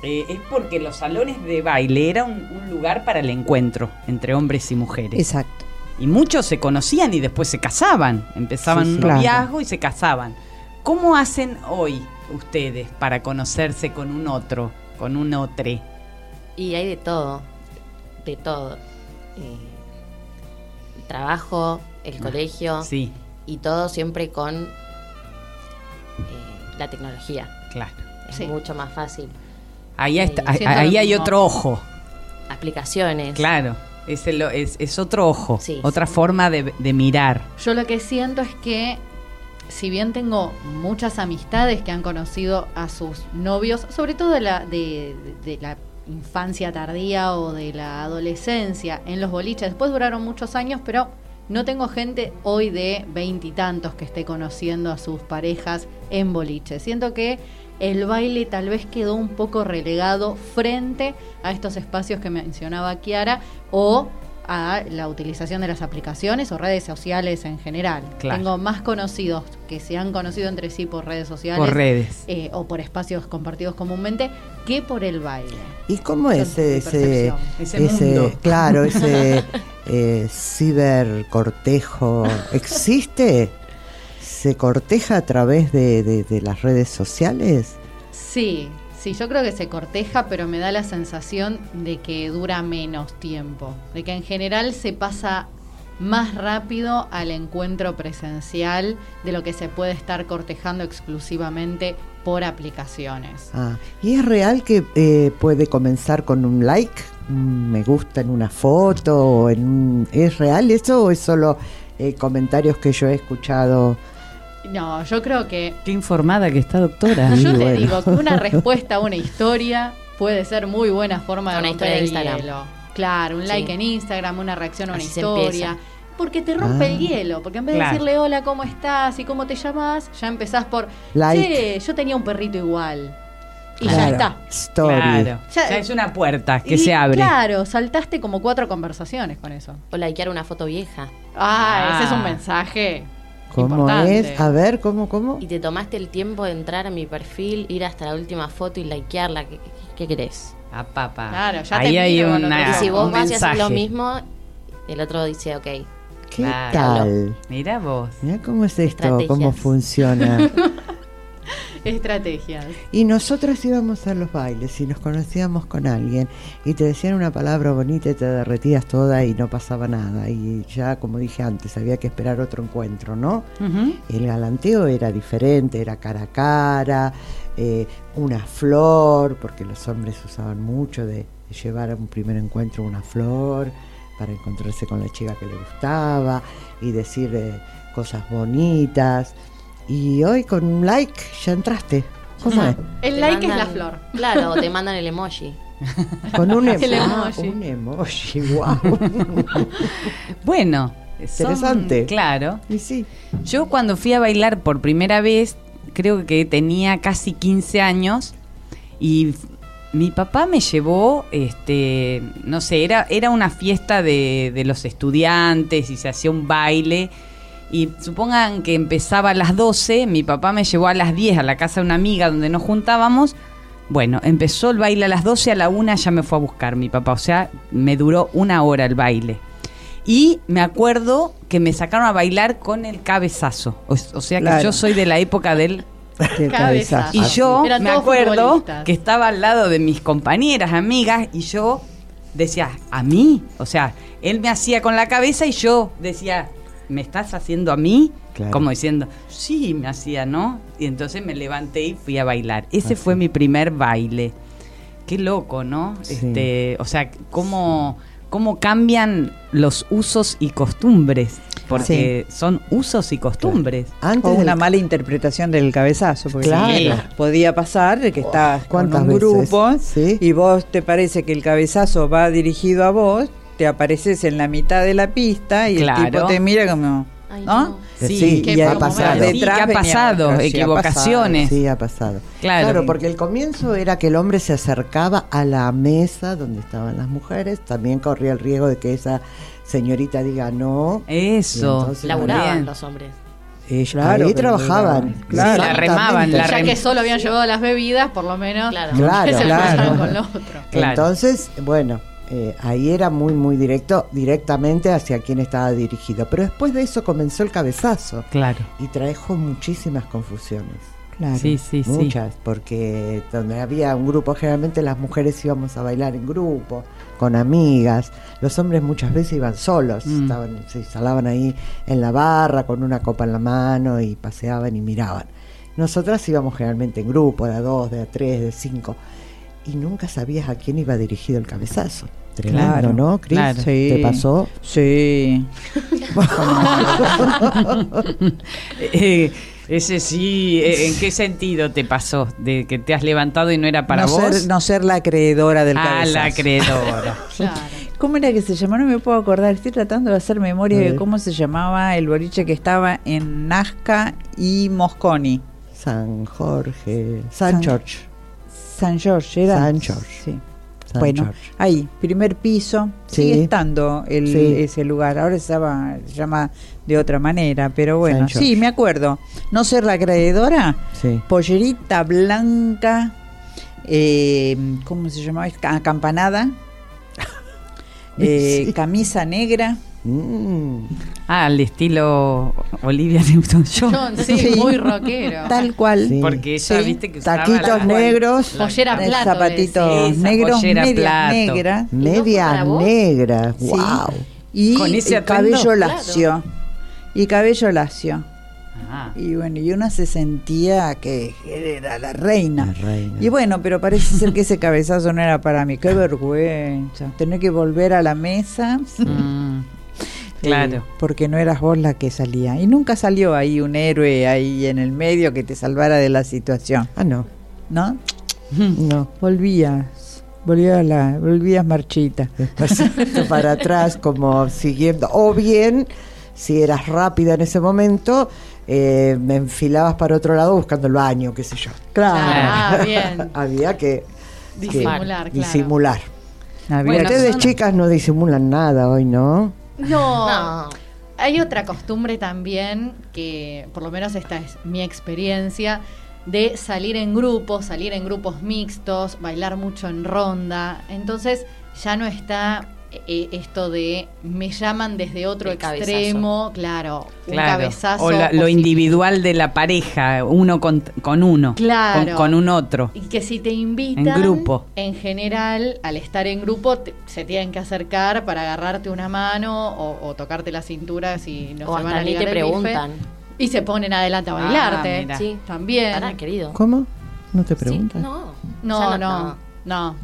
[SPEAKER 4] eh, es porque los salones de baile era un, un lugar para el encuentro entre hombres y mujeres.
[SPEAKER 7] Exacto.
[SPEAKER 4] Y muchos se conocían y después se casaban. Empezaban
[SPEAKER 7] Sí,
[SPEAKER 4] un.
[SPEAKER 7] Claro.
[SPEAKER 4] noviazgo y se casaban. ¿Cómo hacen hoy ustedes para conocerse con un otro? con un otro.
[SPEAKER 6] Y hay de todo, de todo. Eh, el trabajo, el colegio
[SPEAKER 4] Sí,
[SPEAKER 6] y todo siempre con eh, la tecnología.
[SPEAKER 4] claro.
[SPEAKER 6] Es
[SPEAKER 5] Sí.
[SPEAKER 6] mucho más fácil.
[SPEAKER 4] Ahí, está-
[SPEAKER 5] siento
[SPEAKER 4] ahí hay otro ojo,
[SPEAKER 6] Aplicaciones.
[SPEAKER 4] claro. Es, el- es, es otro ojo,
[SPEAKER 6] Sí,
[SPEAKER 4] otra
[SPEAKER 6] sí.
[SPEAKER 4] forma de, de mirar.
[SPEAKER 5] Yo lo que siento es que, si bien tengo muchas amistades que han conocido a sus novios, sobre todo de la, de, la infancia tardía o de la adolescencia en los boliches, después duraron muchos años, pero no tengo gente hoy de veintitantos que esté conociendo a sus parejas en boliches. Siento que el baile tal vez quedó un poco relegado frente a estos espacios que mencionaba Kiara o a la utilización de las aplicaciones o redes sociales en general.
[SPEAKER 4] Claro.
[SPEAKER 5] Tengo más conocidos que se han conocido entre sí por redes sociales
[SPEAKER 4] Por redes.
[SPEAKER 5] eh, o por espacios compartidos comúnmente que por el baile.
[SPEAKER 3] ¿Y cómo es ese,
[SPEAKER 5] percepción.
[SPEAKER 4] Ese mundo.
[SPEAKER 3] claro, ese eh, cibercortejo existe? ¿Se corteja a través de, de- de las redes sociales?
[SPEAKER 5] Sí, sí, yo creo que se corteja, pero me da la sensación de que dura menos tiempo, de que en general se pasa más rápido al encuentro presencial de lo que se puede estar cortejando exclusivamente por aplicaciones.
[SPEAKER 3] Ah, ¿Y es real que eh, puede comenzar con un like, un me gusta en una foto? O en un- ¿Es real eso o es solo eh, comentarios que yo he escuchado?
[SPEAKER 5] No, yo creo que
[SPEAKER 4] Qué informada que está, doctora.
[SPEAKER 3] Sí,
[SPEAKER 5] yo te
[SPEAKER 3] bueno.
[SPEAKER 5] digo que una respuesta a una historia puede ser muy buena forma de
[SPEAKER 6] Una
[SPEAKER 5] romper
[SPEAKER 6] historia de
[SPEAKER 5] el
[SPEAKER 6] Instagram.
[SPEAKER 5] hielo. Claro, un
[SPEAKER 6] Sí.
[SPEAKER 5] like en Instagram, una reacción a una
[SPEAKER 6] Así
[SPEAKER 5] historia. Porque te rompe
[SPEAKER 3] Ah.
[SPEAKER 5] el hielo, porque en vez de decirle hola, ¿cómo estás? y cómo te llamas, ya empezás por
[SPEAKER 3] Like.
[SPEAKER 5] Che, yo tenía un perrito igual. Y ya
[SPEAKER 3] Claro,
[SPEAKER 5] está.
[SPEAKER 3] Story.
[SPEAKER 4] Claro.
[SPEAKER 5] Ya-
[SPEAKER 4] Ya es una puerta que
[SPEAKER 5] Y
[SPEAKER 4] se abre.
[SPEAKER 5] Claro, saltaste como cuatro conversaciones con eso.
[SPEAKER 6] O likear una foto vieja.
[SPEAKER 5] Ah, ese es un
[SPEAKER 4] Ah.
[SPEAKER 5] mensaje.
[SPEAKER 3] ¿Cómo
[SPEAKER 5] importante.
[SPEAKER 3] es? A ver, ¿cómo, cómo?
[SPEAKER 6] Y te tomaste el tiempo de entrar a mi perfil, ir hasta la última foto y likearla. ¿Qué, qué, qué querés?
[SPEAKER 4] Ah, papá.
[SPEAKER 5] Claro, ya te
[SPEAKER 4] hay
[SPEAKER 5] miro
[SPEAKER 4] una,
[SPEAKER 6] y si vos
[SPEAKER 4] un
[SPEAKER 6] vas y haces lo mismo, el otro dice, ok.
[SPEAKER 3] ¿Qué
[SPEAKER 4] Claro.
[SPEAKER 3] tal?
[SPEAKER 4] Mira vos.
[SPEAKER 3] Mira cómo es esto,
[SPEAKER 6] Estrategias.
[SPEAKER 3] cómo funciona.
[SPEAKER 5] Estrategias.
[SPEAKER 3] Y nosotras íbamos a los bailes y nos conocíamos con alguien y te decían una palabra bonita y te derretías toda y no pasaba nada. Y ya, como dije antes, había que esperar otro encuentro, ¿no? El galanteo era diferente, era cara a cara, eh, una flor, porque los hombres usaban mucho de, de llevar a un primer encuentro una flor para encontrarse con la chica que le gustaba y decir eh, cosas bonitas. Y hoy con un like ya entraste. ¿Cómo es?
[SPEAKER 5] El
[SPEAKER 6] Te
[SPEAKER 5] like es la flor.
[SPEAKER 6] Claro, o te mandan el emoji.
[SPEAKER 3] Con un,
[SPEAKER 5] El
[SPEAKER 3] ah,
[SPEAKER 5] emoji.
[SPEAKER 3] un emoji, wow.
[SPEAKER 4] Bueno, son-
[SPEAKER 3] Interesante.
[SPEAKER 4] claro.
[SPEAKER 3] y sí,
[SPEAKER 4] Yo cuando fui a bailar por primera vez, creo que tenía casi 15 años y mi papá me llevó, este, no sé, era, era una fiesta de, de los estudiantes y se hacía un baile. Y supongan que empezaba a las 12, mi papá me llevó a las 10 a la casa de una amiga donde nos juntábamos. Bueno, empezó el baile a las 12, a la 1 ya me fue a buscar mi papá, o sea, me duró una hora el baile. Y me acuerdo que me sacaron a bailar con el cabezazo. O, o sea que
[SPEAKER 7] Claro.
[SPEAKER 4] yo soy de la época del...
[SPEAKER 5] Cabezazo.
[SPEAKER 4] Y yo.
[SPEAKER 5] Eran
[SPEAKER 4] me acuerdo que estaba al lado de mis compañeras, amigas, y yo decía, ¿a mí? O sea, él me hacía con la cabeza y yo decía, ¿me estás haciendo a mí?
[SPEAKER 3] Claro.
[SPEAKER 4] Como diciendo, sí, me hacía, ¿no? Y entonces me levanté y fui a bailar. Ese fue mi primer baile. Qué loco, ¿no?
[SPEAKER 3] Sí.
[SPEAKER 4] Este, o sea, cómo, cómo cambian los usos y costumbres. Porque son usos y costumbres.
[SPEAKER 3] antes
[SPEAKER 7] O
[SPEAKER 3] del-
[SPEAKER 7] una mala interpretación del cabezazo, porque
[SPEAKER 3] Claro.
[SPEAKER 7] sí, podía pasar de que estás con
[SPEAKER 3] ¿Cuántas
[SPEAKER 7] un
[SPEAKER 3] veces?
[SPEAKER 7] grupo
[SPEAKER 3] Sí.
[SPEAKER 7] y vos te parece que el cabezazo va dirigido a vos, te apareces en la mitad de la pista y
[SPEAKER 4] Claro.
[SPEAKER 7] el tipo te mira como,
[SPEAKER 6] Ay,
[SPEAKER 7] ¿no?
[SPEAKER 6] no.
[SPEAKER 3] Sí,
[SPEAKER 5] Qué
[SPEAKER 3] y ha pasado.
[SPEAKER 4] Sí, que ha pasado,
[SPEAKER 7] sí,
[SPEAKER 4] equivocaciones.
[SPEAKER 3] Sí, ha pasado.
[SPEAKER 4] Claro.
[SPEAKER 3] porque el comienzo era que el hombre se acercaba a la mesa donde estaban las mujeres, también corría el riesgo de que esa señorita diga no.
[SPEAKER 4] Eso.
[SPEAKER 6] Laburaban los hombres.
[SPEAKER 3] Ellos
[SPEAKER 7] Claro,
[SPEAKER 3] ahí trabajaban.
[SPEAKER 7] Claro.
[SPEAKER 4] Sí, la remaban, la
[SPEAKER 5] ya
[SPEAKER 4] rem-
[SPEAKER 5] que solo habían llevado las bebidas, por lo menos
[SPEAKER 6] Claro.
[SPEAKER 3] Claro,
[SPEAKER 5] que se
[SPEAKER 7] claro.
[SPEAKER 5] con lo otro.
[SPEAKER 4] Claro.
[SPEAKER 3] Entonces, bueno, eh, ahí era muy, muy directo, directamente hacia quien estaba dirigido. Pero después de eso comenzó el cabezazo
[SPEAKER 4] Claro.
[SPEAKER 3] y trajo muchísimas confusiones.
[SPEAKER 7] Claro.
[SPEAKER 4] Sí, sí, sí.
[SPEAKER 3] muchas, porque donde había un grupo, generalmente las mujeres íbamos a bailar en grupo, con amigas, los hombres muchas veces iban solos,
[SPEAKER 4] Mm.
[SPEAKER 3] estaban, se instalaban ahí en la barra con una copa en la mano y paseaban y miraban. Nosotras íbamos generalmente en grupo, de a dos, de a tres, de cinco, y nunca sabías a quién iba dirigido el cabezazo. Tremendo,
[SPEAKER 7] Claro,
[SPEAKER 3] ¿no, Cris?
[SPEAKER 4] claro.
[SPEAKER 7] Sí.
[SPEAKER 3] ¿Te pasó?
[SPEAKER 7] Sí.
[SPEAKER 4] Eh, ese sí, eh, ¿en qué sentido te pasó? ¿De que te has levantado y no era para
[SPEAKER 7] no
[SPEAKER 4] vos?
[SPEAKER 7] Ser, no ser la acreedora del
[SPEAKER 4] ah,
[SPEAKER 7] cabezazo.
[SPEAKER 4] la acreedora.
[SPEAKER 5] Claro.
[SPEAKER 7] ¿Cómo era que se llamaba? No me puedo acordar. Estoy tratando de hacer memoria de cómo se llamaba el boliche que estaba en Nazca y Mosconi.
[SPEAKER 3] San Jorge, San,
[SPEAKER 7] San-
[SPEAKER 3] George.
[SPEAKER 7] San George, ¿era?
[SPEAKER 3] San George.
[SPEAKER 7] Sí.
[SPEAKER 3] San
[SPEAKER 7] bueno,
[SPEAKER 3] George.
[SPEAKER 7] ahí, primer piso.
[SPEAKER 3] Sí.
[SPEAKER 7] Sigue estando el,
[SPEAKER 3] Sí.
[SPEAKER 7] ese lugar. Ahora se llama, se llama de otra manera, pero bueno. Sí, me acuerdo. No ser la acreedora.
[SPEAKER 3] Sí.
[SPEAKER 7] pollerita blanca, eh, ¿cómo se llamaba? Acampanada, eh, camisa negra.
[SPEAKER 3] Mm.
[SPEAKER 4] Ah, al estilo Olivia Newton-John.
[SPEAKER 5] John, sí,
[SPEAKER 7] Sí.
[SPEAKER 5] muy rockero.
[SPEAKER 7] Tal cual.
[SPEAKER 3] Sí.
[SPEAKER 4] Porque ella,
[SPEAKER 7] Sí.
[SPEAKER 4] viste que usaba
[SPEAKER 3] Taquitos
[SPEAKER 4] la-
[SPEAKER 3] negros,
[SPEAKER 5] Pollera
[SPEAKER 7] Eh,
[SPEAKER 5] plato.
[SPEAKER 7] zapatitos
[SPEAKER 4] Esa
[SPEAKER 7] negros, media
[SPEAKER 4] plato.
[SPEAKER 7] negra.
[SPEAKER 5] ¿Y no fue
[SPEAKER 3] media negra.
[SPEAKER 7] Sí.
[SPEAKER 3] Wow.
[SPEAKER 7] Y
[SPEAKER 4] Con ese
[SPEAKER 7] cabello lacio. Y cabello lacio.
[SPEAKER 4] Ah.
[SPEAKER 7] Y bueno, y una se sentía que era la reina.
[SPEAKER 3] La reina.
[SPEAKER 7] Y bueno, pero parece ser que ese cabezazo no era para mí. Qué vergüenza. Tener que volver a la mesa.
[SPEAKER 4] Mm, claro.
[SPEAKER 7] Eh, porque no eras vos la que salía. Y nunca salió ahí un héroe ahí en el medio que te salvara de la situación,
[SPEAKER 3] Ah, no.
[SPEAKER 7] ¿no?
[SPEAKER 3] No.
[SPEAKER 7] Volvías, volvías, la, volvías marchita.
[SPEAKER 3] Para atrás, como siguiendo. O bien, si eras rápida en ese momento, eh, me enfilabas para otro lado buscando el baño, qué sé yo.
[SPEAKER 5] Ah, bien.
[SPEAKER 3] Había que
[SPEAKER 5] Disimular, claro.
[SPEAKER 3] disimular.
[SPEAKER 7] Había
[SPEAKER 4] Bueno,
[SPEAKER 3] Ustedes,
[SPEAKER 4] son-
[SPEAKER 3] chicas, no disimulan nada hoy, ¿no?
[SPEAKER 5] No. Hay otra costumbre también que, por lo menos esta es mi experiencia, de salir en grupos, salir en grupos mixtos, bailar mucho en ronda. Entonces ya no está esto de me llaman desde otro
[SPEAKER 6] El cabezazo.
[SPEAKER 5] extremo, claro, un
[SPEAKER 4] Claro.
[SPEAKER 5] cabezazo.
[SPEAKER 4] o la- lo individual de la pareja, uno con, con uno,
[SPEAKER 5] Claro.
[SPEAKER 4] con, con un otro.
[SPEAKER 5] Y que si te invitan,
[SPEAKER 4] En grupo.
[SPEAKER 5] en general, al estar en grupo, te- se tienen que acercar para agarrarte una mano o, o tocarte la cintura si no
[SPEAKER 6] o
[SPEAKER 5] se van a ligar
[SPEAKER 6] te
[SPEAKER 5] el bife.
[SPEAKER 6] preguntan.
[SPEAKER 5] Y se ponen adelante a
[SPEAKER 4] Ah,
[SPEAKER 5] bailarte.
[SPEAKER 6] Sí.
[SPEAKER 5] También.
[SPEAKER 6] Pará, querido.
[SPEAKER 3] ¿Cómo? ¿No te
[SPEAKER 6] Sí,
[SPEAKER 3] preguntan?
[SPEAKER 6] no.
[SPEAKER 5] No, no.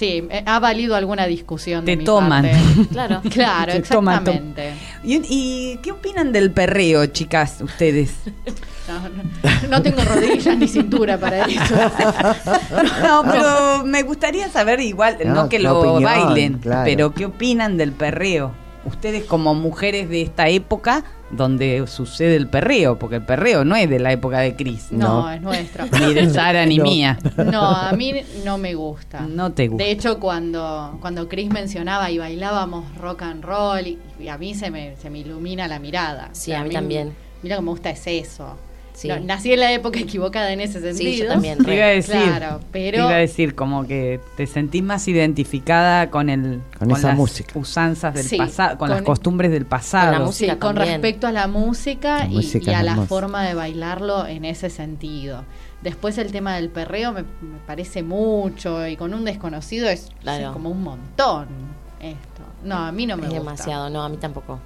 [SPEAKER 5] Sí, eh, ha valido alguna discusión. de
[SPEAKER 4] Te
[SPEAKER 5] mi
[SPEAKER 4] toman.
[SPEAKER 5] parte.
[SPEAKER 6] Claro.
[SPEAKER 5] Claro,
[SPEAKER 4] Te toman, tom-
[SPEAKER 5] exactamente.
[SPEAKER 4] ¿Y, y qué opinan del perreo, chicas, ustedes?
[SPEAKER 5] No, no- no tengo rodillas ni cintura para eso.
[SPEAKER 4] No, pero me gustaría saber igual, no,
[SPEAKER 3] No,
[SPEAKER 4] que lo
[SPEAKER 3] opinión,
[SPEAKER 4] bailen,
[SPEAKER 3] claro.
[SPEAKER 4] pero ¿qué opinan del perreo? Ustedes como mujeres de esta época donde sucede el perreo, porque el perreo no es de la época de Cris,
[SPEAKER 5] No,
[SPEAKER 3] No.
[SPEAKER 5] es nuestro.
[SPEAKER 4] ni de Sara ni
[SPEAKER 3] No.
[SPEAKER 4] mía.
[SPEAKER 5] No, a mí no me gusta.
[SPEAKER 4] No te gusta.
[SPEAKER 5] De hecho, cuando, cuando Chris mencionaba y bailábamos rock and roll, y, y a mí se me, se me ilumina la mirada.
[SPEAKER 6] Sí, a mí también.
[SPEAKER 5] Mira que me gusta es eso.
[SPEAKER 6] Sí.
[SPEAKER 5] No, nací en la época equivocada en ese sentido.
[SPEAKER 6] Sí, yo también.
[SPEAKER 4] Te iba a
[SPEAKER 6] re.
[SPEAKER 4] decir,
[SPEAKER 5] Claro,
[SPEAKER 4] te
[SPEAKER 5] pero
[SPEAKER 4] iba a decir como que te sentís más identificada con el
[SPEAKER 3] Con esa
[SPEAKER 4] las
[SPEAKER 3] música.
[SPEAKER 4] usanzas del
[SPEAKER 5] Sí,
[SPEAKER 4] pasado, con, las costumbres del pasado.
[SPEAKER 6] Con la música
[SPEAKER 5] Sí, con
[SPEAKER 6] también.
[SPEAKER 5] respecto a la música,
[SPEAKER 3] La
[SPEAKER 5] y,
[SPEAKER 3] música
[SPEAKER 5] y a la
[SPEAKER 3] hermosa.
[SPEAKER 5] forma de bailarlo en ese sentido. Después el tema del perreo me, me parece mucho y con un desconocido es,
[SPEAKER 6] Claro.
[SPEAKER 5] como un montón esto. No, a mí no me
[SPEAKER 6] es
[SPEAKER 5] gusta.
[SPEAKER 6] demasiado. No, a mí tampoco.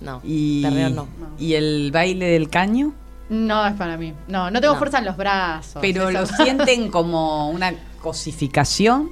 [SPEAKER 6] No.
[SPEAKER 4] y,
[SPEAKER 6] Perreo no.
[SPEAKER 4] y el baile del caño,
[SPEAKER 5] No es para mí. No, no tengo
[SPEAKER 6] No.
[SPEAKER 5] fuerza en los brazos.
[SPEAKER 4] pero
[SPEAKER 5] eso-
[SPEAKER 4] lo sienten como una cosificación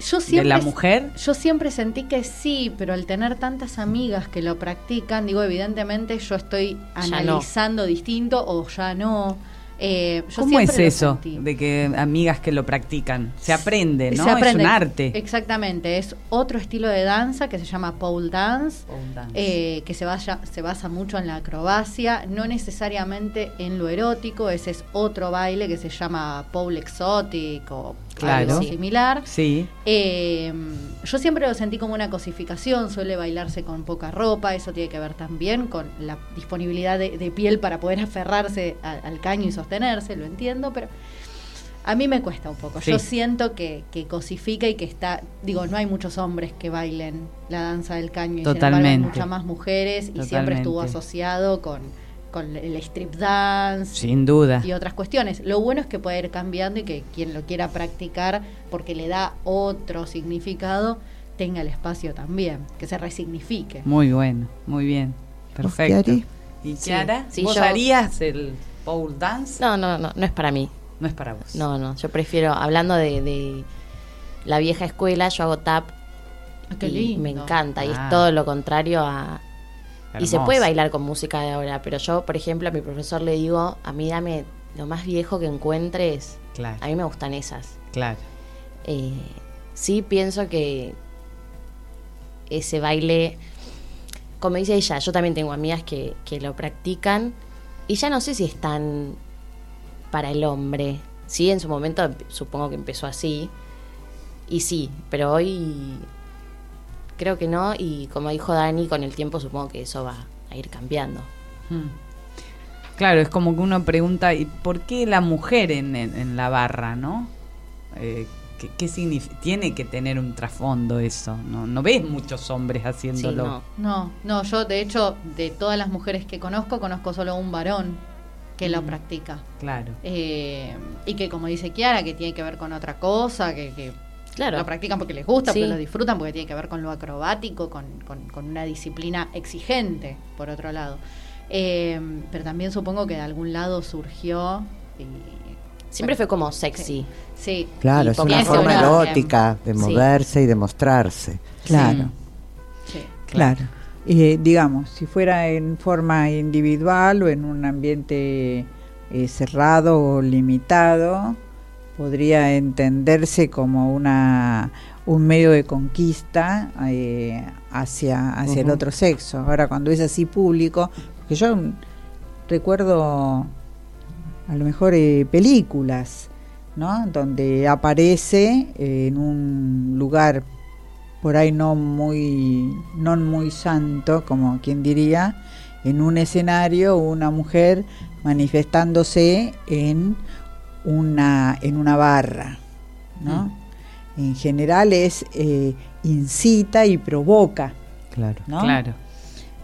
[SPEAKER 5] yo
[SPEAKER 4] de
[SPEAKER 5] siempre
[SPEAKER 4] la mujer.
[SPEAKER 5] Yo siempre sentí que sí, pero al tener tantas amigas que lo practican, digo, evidentemente yo estoy
[SPEAKER 6] no.
[SPEAKER 5] analizando distinto o ya no. Eh, yo
[SPEAKER 4] ¿Cómo es eso de que amigas que lo practican? Se aprende, ¿no?
[SPEAKER 5] Se aprende,
[SPEAKER 4] Es un arte.
[SPEAKER 5] Exactamente, es otro estilo de danza que se llama pole dance.
[SPEAKER 4] Pole dance.
[SPEAKER 5] eh, que se, vaya, se basa mucho en la acrobacia, no necesariamente en lo erótico, ese es otro baile que se llama pole exotic o
[SPEAKER 4] Claro.
[SPEAKER 5] algo similar.
[SPEAKER 4] Sí.
[SPEAKER 5] Eh, yo siempre lo sentí como una cosificación, suele bailarse con poca ropa, eso tiene que ver también con la disponibilidad de, de piel para poder aferrarse a- al caño y sostenerse, lo entiendo, pero a mí me cuesta un poco.
[SPEAKER 4] Sí.
[SPEAKER 5] Yo siento que, que cosifica y que está, digo, no hay muchos hombres que bailen la danza del caño, y sin embargo hay
[SPEAKER 4] Totalmente.
[SPEAKER 5] muchas más mujeres y siempre estuvo asociado con, con el strip dance.
[SPEAKER 4] Sin duda.
[SPEAKER 5] Y otras cuestiones. Lo bueno es que puede ir cambiando y que quien lo quiera practicar, porque le da otro significado, tenga el espacio también, que se resignifique.
[SPEAKER 4] Muy bueno, muy bien. Perfecto. ¿Y
[SPEAKER 6] Sí.
[SPEAKER 4] Chiara?
[SPEAKER 6] Sí,
[SPEAKER 4] ¿Vos
[SPEAKER 6] yo-
[SPEAKER 4] harías el pole dance?
[SPEAKER 6] No, no, no, no es para mí.
[SPEAKER 4] No es para vos.
[SPEAKER 6] No, no, yo prefiero, hablando de, de la vieja escuela, yo hago tap
[SPEAKER 5] Ah, qué
[SPEAKER 6] y
[SPEAKER 5] lindo.
[SPEAKER 6] me encanta y
[SPEAKER 4] Ah.
[SPEAKER 6] es todo lo contrario a... Y se puede bailar con música de ahora, pero yo, por ejemplo, a mi profesor le digo, a mí dame lo más viejo que encuentres.
[SPEAKER 4] Claro,
[SPEAKER 6] A mí me gustan esas.
[SPEAKER 4] claro.
[SPEAKER 6] Eh, sí pienso que ese baile, como dice ella, yo también tengo amigas que, que lo practican y ya no sé si es tan para el hombre. Sí, en su momento empe- supongo que empezó así y sí, pero hoy creo que no y como dijo Dani, con el tiempo supongo que eso va a ir cambiando.
[SPEAKER 4] Mm. Claro, es como que uno pregunta, ¿y por qué la mujer en, en- en la barra, no? Eh, ¿qué, qué significa? Tiene que tener un trasfondo eso, ¿no? No ves muchos hombres
[SPEAKER 6] Sí,
[SPEAKER 4] haciéndolo.
[SPEAKER 6] no.
[SPEAKER 5] No, no, yo de hecho, de todas las mujeres que conozco, conozco solo un varón que lo
[SPEAKER 4] Mm.
[SPEAKER 5] practica.
[SPEAKER 4] Claro.
[SPEAKER 5] Eh, y que como dice Kiara, que tiene que ver con otra cosa, que, que
[SPEAKER 6] Claro.
[SPEAKER 5] lo practican porque les gusta,
[SPEAKER 6] Sí.
[SPEAKER 5] porque lo disfrutan, porque tiene que ver con lo acrobático, con, con- con una disciplina exigente, por otro lado. Eh, pero también supongo que de algún lado surgió. y-
[SPEAKER 6] Siempre fue como sexy.
[SPEAKER 5] Sí.
[SPEAKER 3] Claro,
[SPEAKER 6] Y
[SPEAKER 3] es una forma erótica de
[SPEAKER 6] Sí.
[SPEAKER 3] moverse y de mostrarse.
[SPEAKER 7] Claro,
[SPEAKER 5] sí.
[SPEAKER 7] claro. Eh, digamos, si fuera en forma individual o en un ambiente eh, cerrado o limitado, podría entenderse como una un medio de conquista eh, hacia, hacia el otro sexo. Ahora, cuando es así público, porque yo recuerdo a lo mejor eh, películas, ¿no? Donde aparece eh, en un lugar por ahí no muy no muy santo, como quien diría, en un escenario una mujer manifestándose en una en una barra, ¿no? En general es eh, incita y provoca,
[SPEAKER 3] Claro.
[SPEAKER 7] ¿no?
[SPEAKER 4] Claro.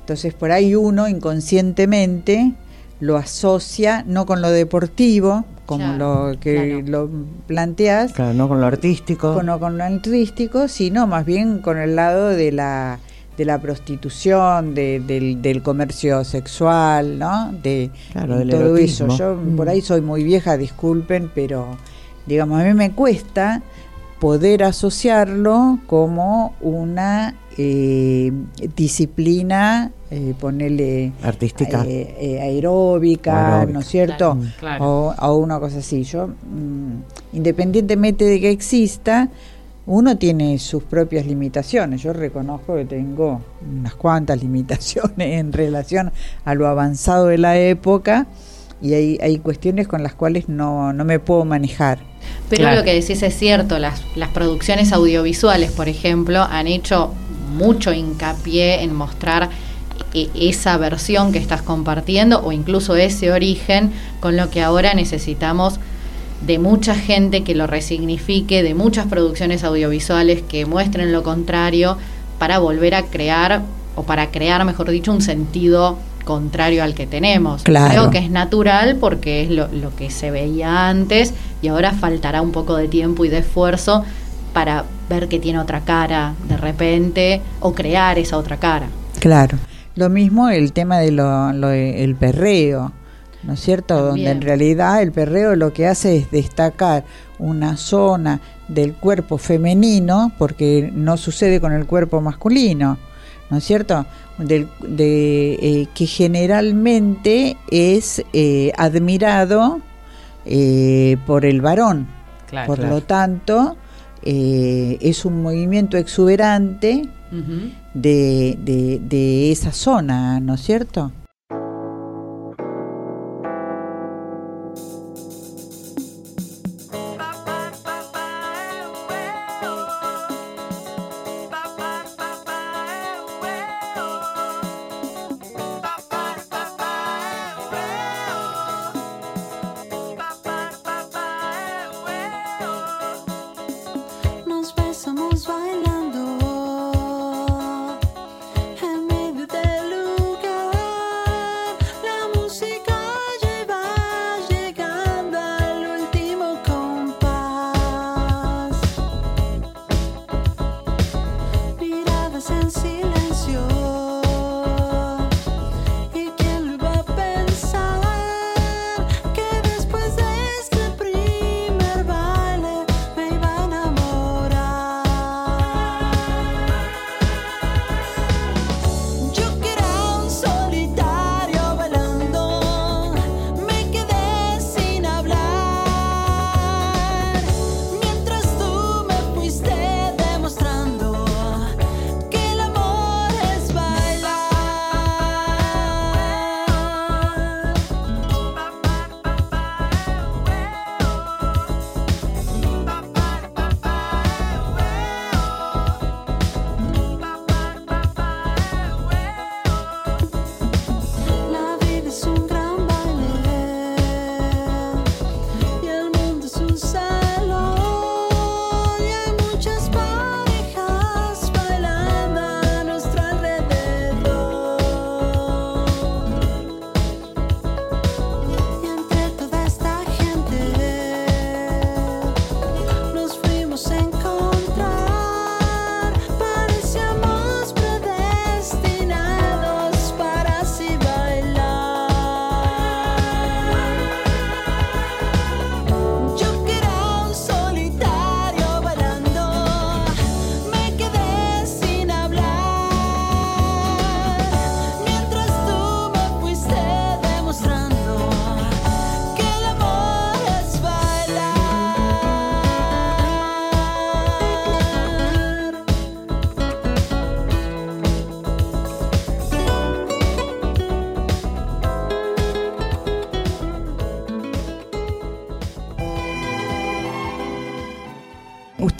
[SPEAKER 7] Entonces por ahí uno inconscientemente lo asocia no con lo deportivo, como
[SPEAKER 5] Claro,
[SPEAKER 7] lo que
[SPEAKER 6] claro.
[SPEAKER 7] lo planteas,
[SPEAKER 3] Claro, no con lo artístico.
[SPEAKER 7] con, no con lo artístico, sino más bien con el lado de la de la prostitución, de- del, del comercio sexual, ¿no? De,
[SPEAKER 3] Claro, del
[SPEAKER 7] todo eso. Yo
[SPEAKER 3] Mm.
[SPEAKER 7] por ahí soy muy vieja, disculpen, pero digamos, a mí me cuesta poder asociarlo como una eh, disciplina, eh, ponerle
[SPEAKER 3] Artística.
[SPEAKER 7] eh, eh, aeróbica. ¿no es cierto?
[SPEAKER 6] Claro,
[SPEAKER 4] claro.
[SPEAKER 7] O, o una cosa así. Yo, mm, independientemente de que exista, uno tiene sus propias limitaciones. Yo reconozco que tengo unas cuantas limitaciones en relación a lo avanzado de la época y hay, hay cuestiones con las cuales no, no me puedo manejar.
[SPEAKER 5] Pero
[SPEAKER 4] Claro.
[SPEAKER 5] lo que decís es cierto, las, las producciones audiovisuales, por ejemplo, han hecho mucho hincapié en mostrar esa versión que estás compartiendo o incluso ese origen con lo que ahora necesitamos de mucha gente que lo resignifique, de muchas producciones audiovisuales que muestren lo contrario para volver a crear o para crear, mejor dicho, un sentido contrario al que tenemos.
[SPEAKER 7] Claro.
[SPEAKER 5] Creo que es natural porque es lo, lo que se veía antes y ahora faltará un poco de tiempo y de esfuerzo para ver que tiene otra cara de repente o crear esa otra cara.
[SPEAKER 7] Claro. Lo mismo el tema de lo, lo de- el perreo, ¿no es cierto? Donde en realidad el perreo lo que hace es destacar una zona del cuerpo femenino, porque no sucede con el cuerpo masculino, ¿no es cierto? Del- de, eh, que generalmente es eh, admirado eh, por el varón.
[SPEAKER 4] Claro.
[SPEAKER 7] Por
[SPEAKER 3] claro.
[SPEAKER 7] lo tanto, eh, es un movimiento exuberante. De, de, de esa zona, ¿no es cierto?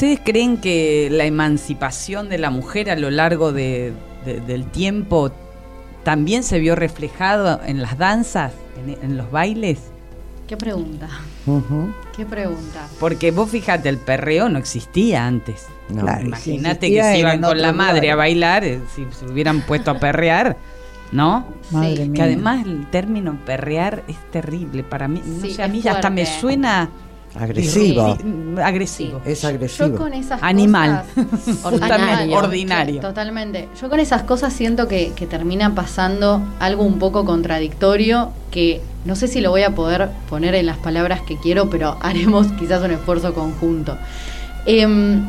[SPEAKER 4] ¿Ustedes creen que la emancipación de la mujer a lo largo de- de- del tiempo también se vio reflejado en las danzas, en, en los bailes?
[SPEAKER 5] ¿Qué pregunta? ¿Qué pregunta?
[SPEAKER 4] Porque vos fíjate, el perreo no existía antes.
[SPEAKER 3] No.
[SPEAKER 7] Claro.
[SPEAKER 4] Imagínate
[SPEAKER 7] si
[SPEAKER 4] que
[SPEAKER 7] era
[SPEAKER 4] iban con la madre a bailar, eh, si se hubieran puesto a perrear, ¿no?
[SPEAKER 7] Madre
[SPEAKER 5] Sí.
[SPEAKER 7] mía.
[SPEAKER 4] Que además el término perrear es terrible para mí. No sé, a mí hasta me suena
[SPEAKER 3] Agresivo.
[SPEAKER 4] irri- agresivo.
[SPEAKER 3] Es
[SPEAKER 5] Yo
[SPEAKER 3] agresivo.
[SPEAKER 5] con esas
[SPEAKER 4] Animal.
[SPEAKER 5] cosas.
[SPEAKER 4] Ordinario.
[SPEAKER 5] Totalmente. Yo con esas cosas siento que, que termina pasando algo un poco contradictorio que no sé si lo voy a poder poner en las palabras que quiero, pero haremos quizás un esfuerzo conjunto. Em,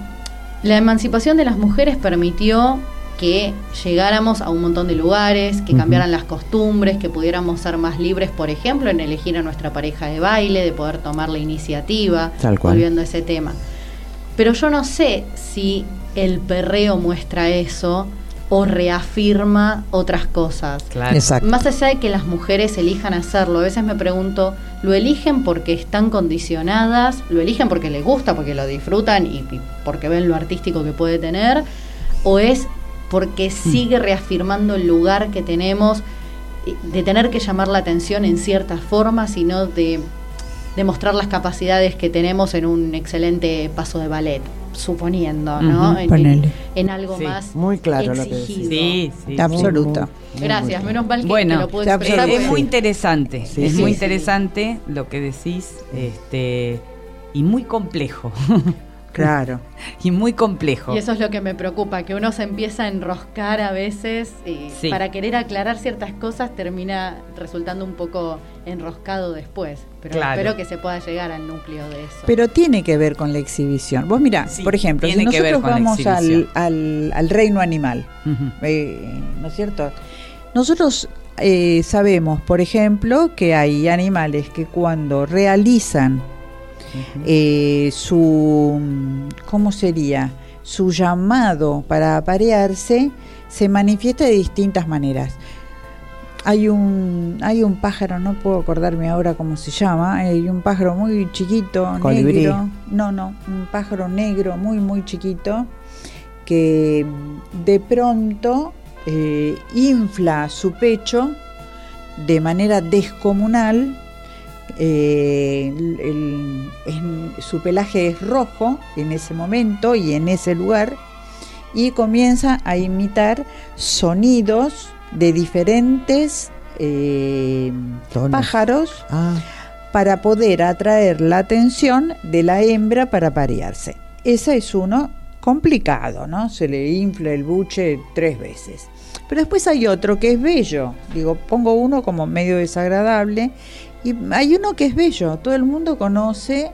[SPEAKER 5] la emancipación de las mujeres permitió que llegáramos a un montón de lugares, que cambiaran las costumbres, que pudiéramos ser más libres, por ejemplo, en elegir a nuestra pareja de baile, de poder tomar la iniciativa,
[SPEAKER 3] Tal cual.
[SPEAKER 5] volviendo a ese tema. Pero yo no sé si el perreo muestra eso o reafirma otras cosas.
[SPEAKER 4] Claro.
[SPEAKER 7] Exacto.
[SPEAKER 5] Más allá de que las mujeres elijan hacerlo, a veces me pregunto, ¿lo eligen porque están condicionadas? ¿Lo eligen porque les gusta, porque lo disfrutan y, y porque ven lo artístico que puede tener? ¿O es porque sigue reafirmando el lugar que tenemos eh, de tener que llamar la atención en ciertas formas, sino de demostrar las capacidades que tenemos en un excelente paso de ballet, suponiendo, ¿no? En- en,
[SPEAKER 7] ponele.
[SPEAKER 5] en algo
[SPEAKER 4] Sí.
[SPEAKER 5] más
[SPEAKER 3] Muy claro lo que
[SPEAKER 5] exigido.
[SPEAKER 4] Sí, sí.
[SPEAKER 7] Absoluto.
[SPEAKER 3] Muy,
[SPEAKER 5] Gracias,
[SPEAKER 3] muy
[SPEAKER 5] menos mal que,
[SPEAKER 4] Bueno,
[SPEAKER 5] que lo puedo expresar.
[SPEAKER 4] Es, es muy interesante,
[SPEAKER 3] Sí,
[SPEAKER 4] es
[SPEAKER 3] sí,
[SPEAKER 4] muy
[SPEAKER 3] sí.
[SPEAKER 4] interesante lo que decís, este y muy complejo,
[SPEAKER 7] Claro.
[SPEAKER 4] y muy complejo.
[SPEAKER 5] Y eso es lo que me preocupa, que uno se empieza a enroscar a veces y
[SPEAKER 4] Sí.
[SPEAKER 5] para querer aclarar ciertas cosas termina resultando un poco enroscado después. Pero
[SPEAKER 4] Claro.
[SPEAKER 5] espero que se pueda llegar al núcleo de eso.
[SPEAKER 7] Pero tiene que ver con la exhibición. Vos mirá,
[SPEAKER 4] Sí,
[SPEAKER 7] por ejemplo, si
[SPEAKER 4] tiene que ver
[SPEAKER 7] nosotros
[SPEAKER 4] con la
[SPEAKER 7] vamos al, al, al reino animal, eh, ¿no es cierto? Nosotros eh, sabemos, por ejemplo, que hay animales que cuando realizan eh, su, ¿cómo sería? Su llamado para aparearse se manifiesta de distintas maneras. Hay un, hay un pájaro, no puedo acordarme ahora cómo se llama, hay un pájaro muy chiquito,
[SPEAKER 3] Colibrí.
[SPEAKER 7] negro. No, no, un pájaro negro muy, muy chiquito que de pronto eh, infla su pecho de manera descomunal. Eh, el- el- en- su pelaje es rojo en ese momento y en ese lugar y comienza a imitar sonidos de diferentes eh, pájaros
[SPEAKER 3] Ah,
[SPEAKER 7] para poder atraer la atención de la hembra para parearse. Ese es uno complicado, ¿no? Se le infla el buche tres veces. Pero después hay otro que es bello. Digo, pongo uno como medio desagradable. Y hay uno que es bello. Todo el mundo conoce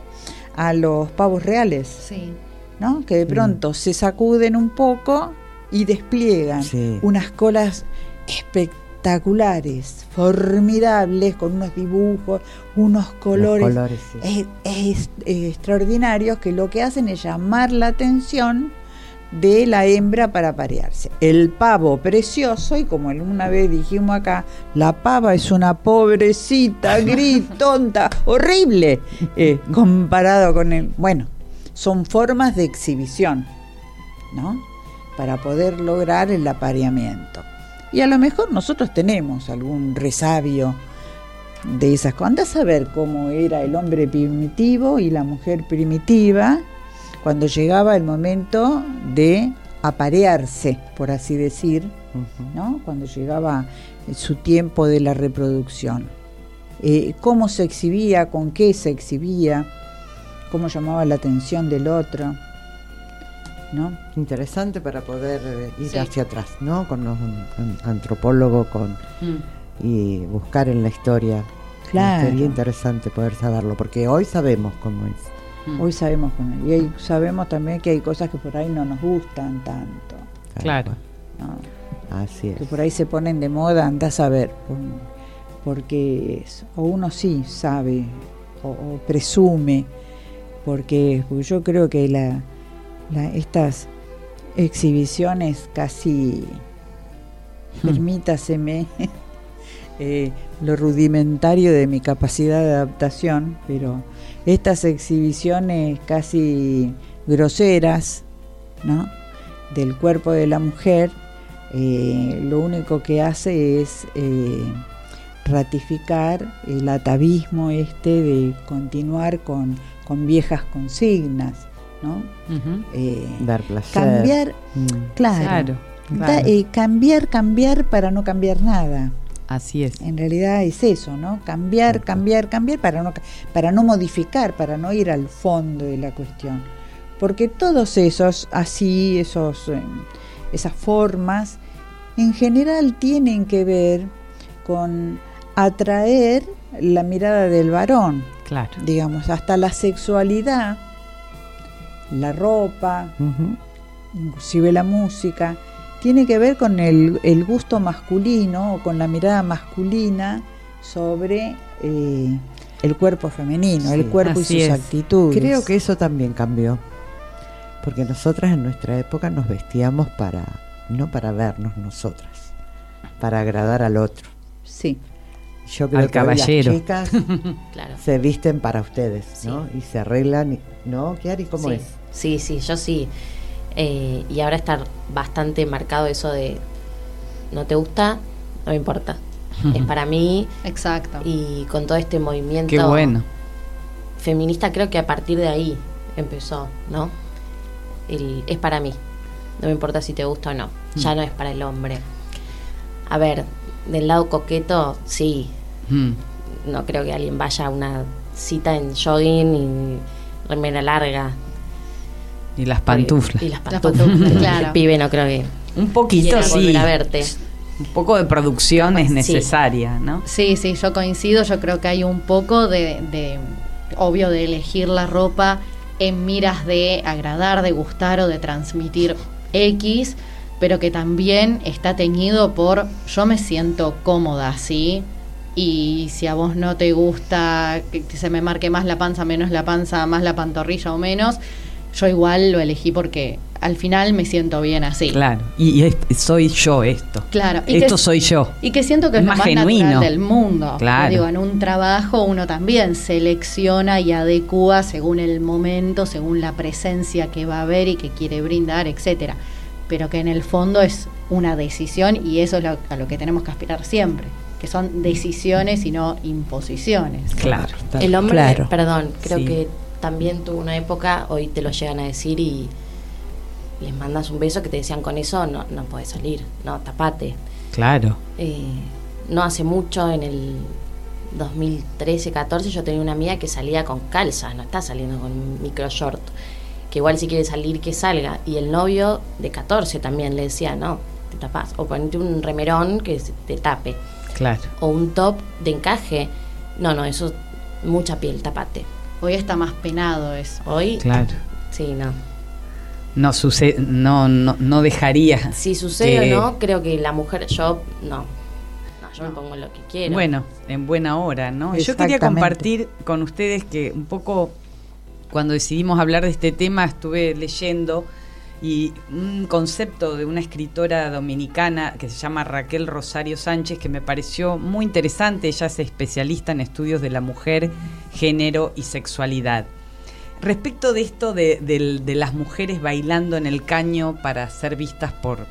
[SPEAKER 7] a los pavos reales,
[SPEAKER 5] Sí.
[SPEAKER 7] ¿no? Que de pronto se sacuden un poco y despliegan
[SPEAKER 3] sí.
[SPEAKER 7] unas colas espectaculares, formidables, con unos dibujos, unos colores,
[SPEAKER 3] colores, sí.
[SPEAKER 7] es- es- eh, extraordinarios que lo que hacen es llamar la atención de la hembra para parearse. El pavo precioso, y como una vez dijimos acá, la pava es una pobrecita, gris, tonta, horrible, eh, comparado con el... Bueno, son formas de exhibición, ¿no? Para poder lograr el apareamiento. Y a lo mejor nosotros tenemos algún resabio de esas cosas. A ver cómo era el hombre primitivo y la mujer primitiva cuando llegaba el momento de aparearse, por así decir. ¿no? Cuando llegaba su tiempo de la reproducción. Eh, cómo se exhibía, con qué se exhibía, cómo llamaba la atención del otro, ¿no?
[SPEAKER 3] Interesante para poder eh, ir
[SPEAKER 5] Sí.
[SPEAKER 3] hacia atrás, ¿no? Con los- un, un antropólogo con
[SPEAKER 4] Mm.
[SPEAKER 3] y buscar en la historia.
[SPEAKER 7] Claro.
[SPEAKER 3] Sería interesante poder saberlo, porque hoy sabemos cómo es.
[SPEAKER 4] Mm.
[SPEAKER 7] Hoy sabemos con él. Y hay- sabemos también que hay cosas que por ahí no nos gustan tanto.
[SPEAKER 4] Claro.
[SPEAKER 3] Así es.
[SPEAKER 7] que por ahí se ponen de moda, andás a ver, por- porque es- o uno sí sabe o, o presume, porque, porque yo creo que la, la- estas exhibiciones casi,
[SPEAKER 4] Hmm.
[SPEAKER 7] permítaseme, eh, lo rudimentario de mi capacidad de adaptación, pero estas exhibiciones casi groseras, ¿no? Del cuerpo de la mujer, eh, lo único que hace es eh, ratificar el atavismo este de continuar con, con viejas consignas, ¿no? Eh,
[SPEAKER 3] Dar placer.
[SPEAKER 7] cambiar,
[SPEAKER 3] Mm.
[SPEAKER 7] claro,
[SPEAKER 4] Claro,
[SPEAKER 7] Da-
[SPEAKER 4] claro.
[SPEAKER 7] eh, cambiar, cambiar para no cambiar nada.
[SPEAKER 4] Así es.
[SPEAKER 7] En realidad es eso, ¿no? Cambiar, cambiar, cambiar para no, para no modificar, para no ir al fondo de la cuestión. Porque todos esos, así, esos, eh, esas formas, en general tienen que ver con atraer la mirada del varón,
[SPEAKER 4] Claro.
[SPEAKER 7] digamos, hasta la sexualidad, la ropa, inclusive la música, tiene que ver con el, el gusto masculino o con la mirada masculina sobre eh, el cuerpo femenino, el cuerpo y sus
[SPEAKER 4] es.
[SPEAKER 7] actitudes.
[SPEAKER 3] Creo que eso también cambió. Porque nosotras en nuestra época nos vestíamos para, no para vernos nosotras, para agradar al otro.
[SPEAKER 7] sí,
[SPEAKER 3] Yo creo
[SPEAKER 4] Al
[SPEAKER 3] que
[SPEAKER 4] caballero.
[SPEAKER 3] las chicas
[SPEAKER 6] Claro.
[SPEAKER 3] se visten para ustedes,
[SPEAKER 6] Sí.
[SPEAKER 3] ¿no? Y se arreglan, y- ¿no? Kiari, ¿cómo
[SPEAKER 6] sí,
[SPEAKER 3] es?
[SPEAKER 6] Sí, sí, yo sí. Eh, y ahora está bastante marcado eso de no te gusta, no me importa. es para mí
[SPEAKER 5] Exacto.
[SPEAKER 6] y con todo este movimiento
[SPEAKER 4] Qué bueno.
[SPEAKER 6] feminista creo que a partir de ahí empezó, ¿no? El, es para mí. No me importa si te gusta o no. Ya no es para el hombre. A ver, del lado coqueto, sí.
[SPEAKER 4] Mm.
[SPEAKER 6] No creo que alguien vaya a una cita en jogging y remera larga.
[SPEAKER 4] Y las pantuflas.
[SPEAKER 6] Y las
[SPEAKER 5] Las
[SPEAKER 6] pantuflas.
[SPEAKER 5] claro.
[SPEAKER 6] El pibe no creo que
[SPEAKER 4] Un poquito sí.
[SPEAKER 6] a verte.
[SPEAKER 4] Un poco de producción
[SPEAKER 6] Capaz,
[SPEAKER 4] es
[SPEAKER 6] sí.
[SPEAKER 4] necesaria, ¿no?
[SPEAKER 5] Sí, sí, yo coincido. Yo creo que hay un poco de, de- obvio, de elegir la ropa en miras de agradar, de gustar o de transmitir X, pero que también está teñido por yo me siento cómoda así. Y si a vos no te gusta que se me marque más la panza, menos la panza, más la pantorrilla o menos, yo igual lo elegí porque al final me siento bien así.
[SPEAKER 4] Claro. Y, y es- soy yo esto.
[SPEAKER 5] Claro. Y
[SPEAKER 4] Esto
[SPEAKER 5] que-
[SPEAKER 4] soy yo.
[SPEAKER 5] y que siento que es,
[SPEAKER 4] Es
[SPEAKER 5] lo
[SPEAKER 4] más
[SPEAKER 5] más
[SPEAKER 4] genuino.
[SPEAKER 5] natural del mundo.
[SPEAKER 4] Claro.
[SPEAKER 5] Digo, en un trabajo uno también selecciona y adecua según el momento, según la presencia que va a haber y que quiere brindar, etcétera. Pero que en el fondo es una decisión y eso es lo- a lo que tenemos que aspirar siempre, que son decisiones y no imposiciones.
[SPEAKER 4] Claro.
[SPEAKER 3] Está-
[SPEAKER 6] El hombre,
[SPEAKER 7] Claro.
[SPEAKER 6] perdón, creo
[SPEAKER 4] Sí.
[SPEAKER 6] que también tuvo una época, hoy te lo llegan a decir y les mandas un beso que te decían con eso no, no puedes salir, no, tapate.
[SPEAKER 4] Claro.
[SPEAKER 6] Eh, no hace mucho, en el 2013-14, yo tenía una amiga que salía con calzas, no está saliendo con micro short. Que igual si quiere salir, que salga. Y el novio de 14 también le decía, no, te tapas. O ponete un remerón que te tape.
[SPEAKER 4] Claro.
[SPEAKER 6] O un top de encaje. No, no, eso, mucha piel, tapate.
[SPEAKER 5] Hoy está más penado eso.
[SPEAKER 6] Hoy,
[SPEAKER 4] Claro.
[SPEAKER 6] sí, no.
[SPEAKER 4] No sucede, no, no, no dejaría.
[SPEAKER 6] Si sucede
[SPEAKER 4] que-
[SPEAKER 6] o no, creo que la mujer, yo, no. No, yo me pongo lo que quiero.
[SPEAKER 4] Bueno, en buena hora, ¿no? Yo quería compartir con ustedes que un poco cuando decidimos hablar de este tema estuve leyendo y un concepto de una escritora dominicana que se llama Raquel Rosario Sánchez que me pareció muy interesante. Ella es especialista en estudios de la mujer, género y sexualidad. Respecto de esto de, del- de las mujeres bailando en el caño para ser vistas por,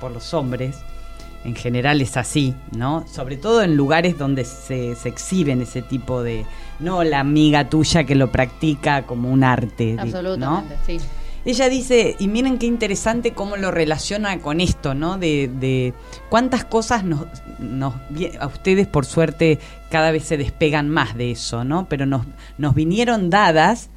[SPEAKER 4] por los hombres, en general es así, ¿no? Sobre todo en lugares donde se, se exhiben ese tipo de... No la amiga tuya que lo practica como un arte, ¿no?
[SPEAKER 5] Absolutamente, sí.
[SPEAKER 4] Ella dice, y miren qué interesante cómo lo relaciona con esto, ¿no? De, de cuántas cosas nos, nos a ustedes por suerte cada vez se despegan más de eso, ¿no? Pero nos, nos vinieron dadas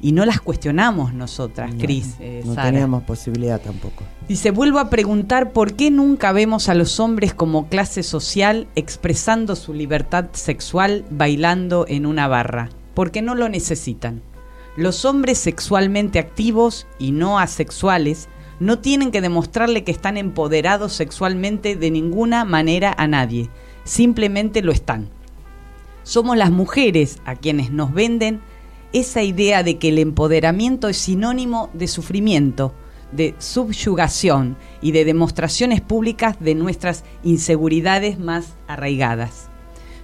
[SPEAKER 4] y no las cuestionamos nosotras,
[SPEAKER 3] No,
[SPEAKER 4] Cris, eh,
[SPEAKER 3] no
[SPEAKER 4] Sara.
[SPEAKER 3] teníamos posibilidad tampoco.
[SPEAKER 4] Dice, vuelvo a preguntar por qué nunca vemos a los hombres como clase social expresando su libertad sexual bailando en una barra. Porque no lo necesitan. Los hombres sexualmente activos y no asexuales no tienen que demostrarle que están empoderados sexualmente de ninguna manera a nadie. Simplemente lo están. Somos las mujeres a quienes nos venden esa idea de que el empoderamiento es sinónimo de sufrimiento, de subyugación y de demostraciones públicas de nuestras inseguridades más arraigadas.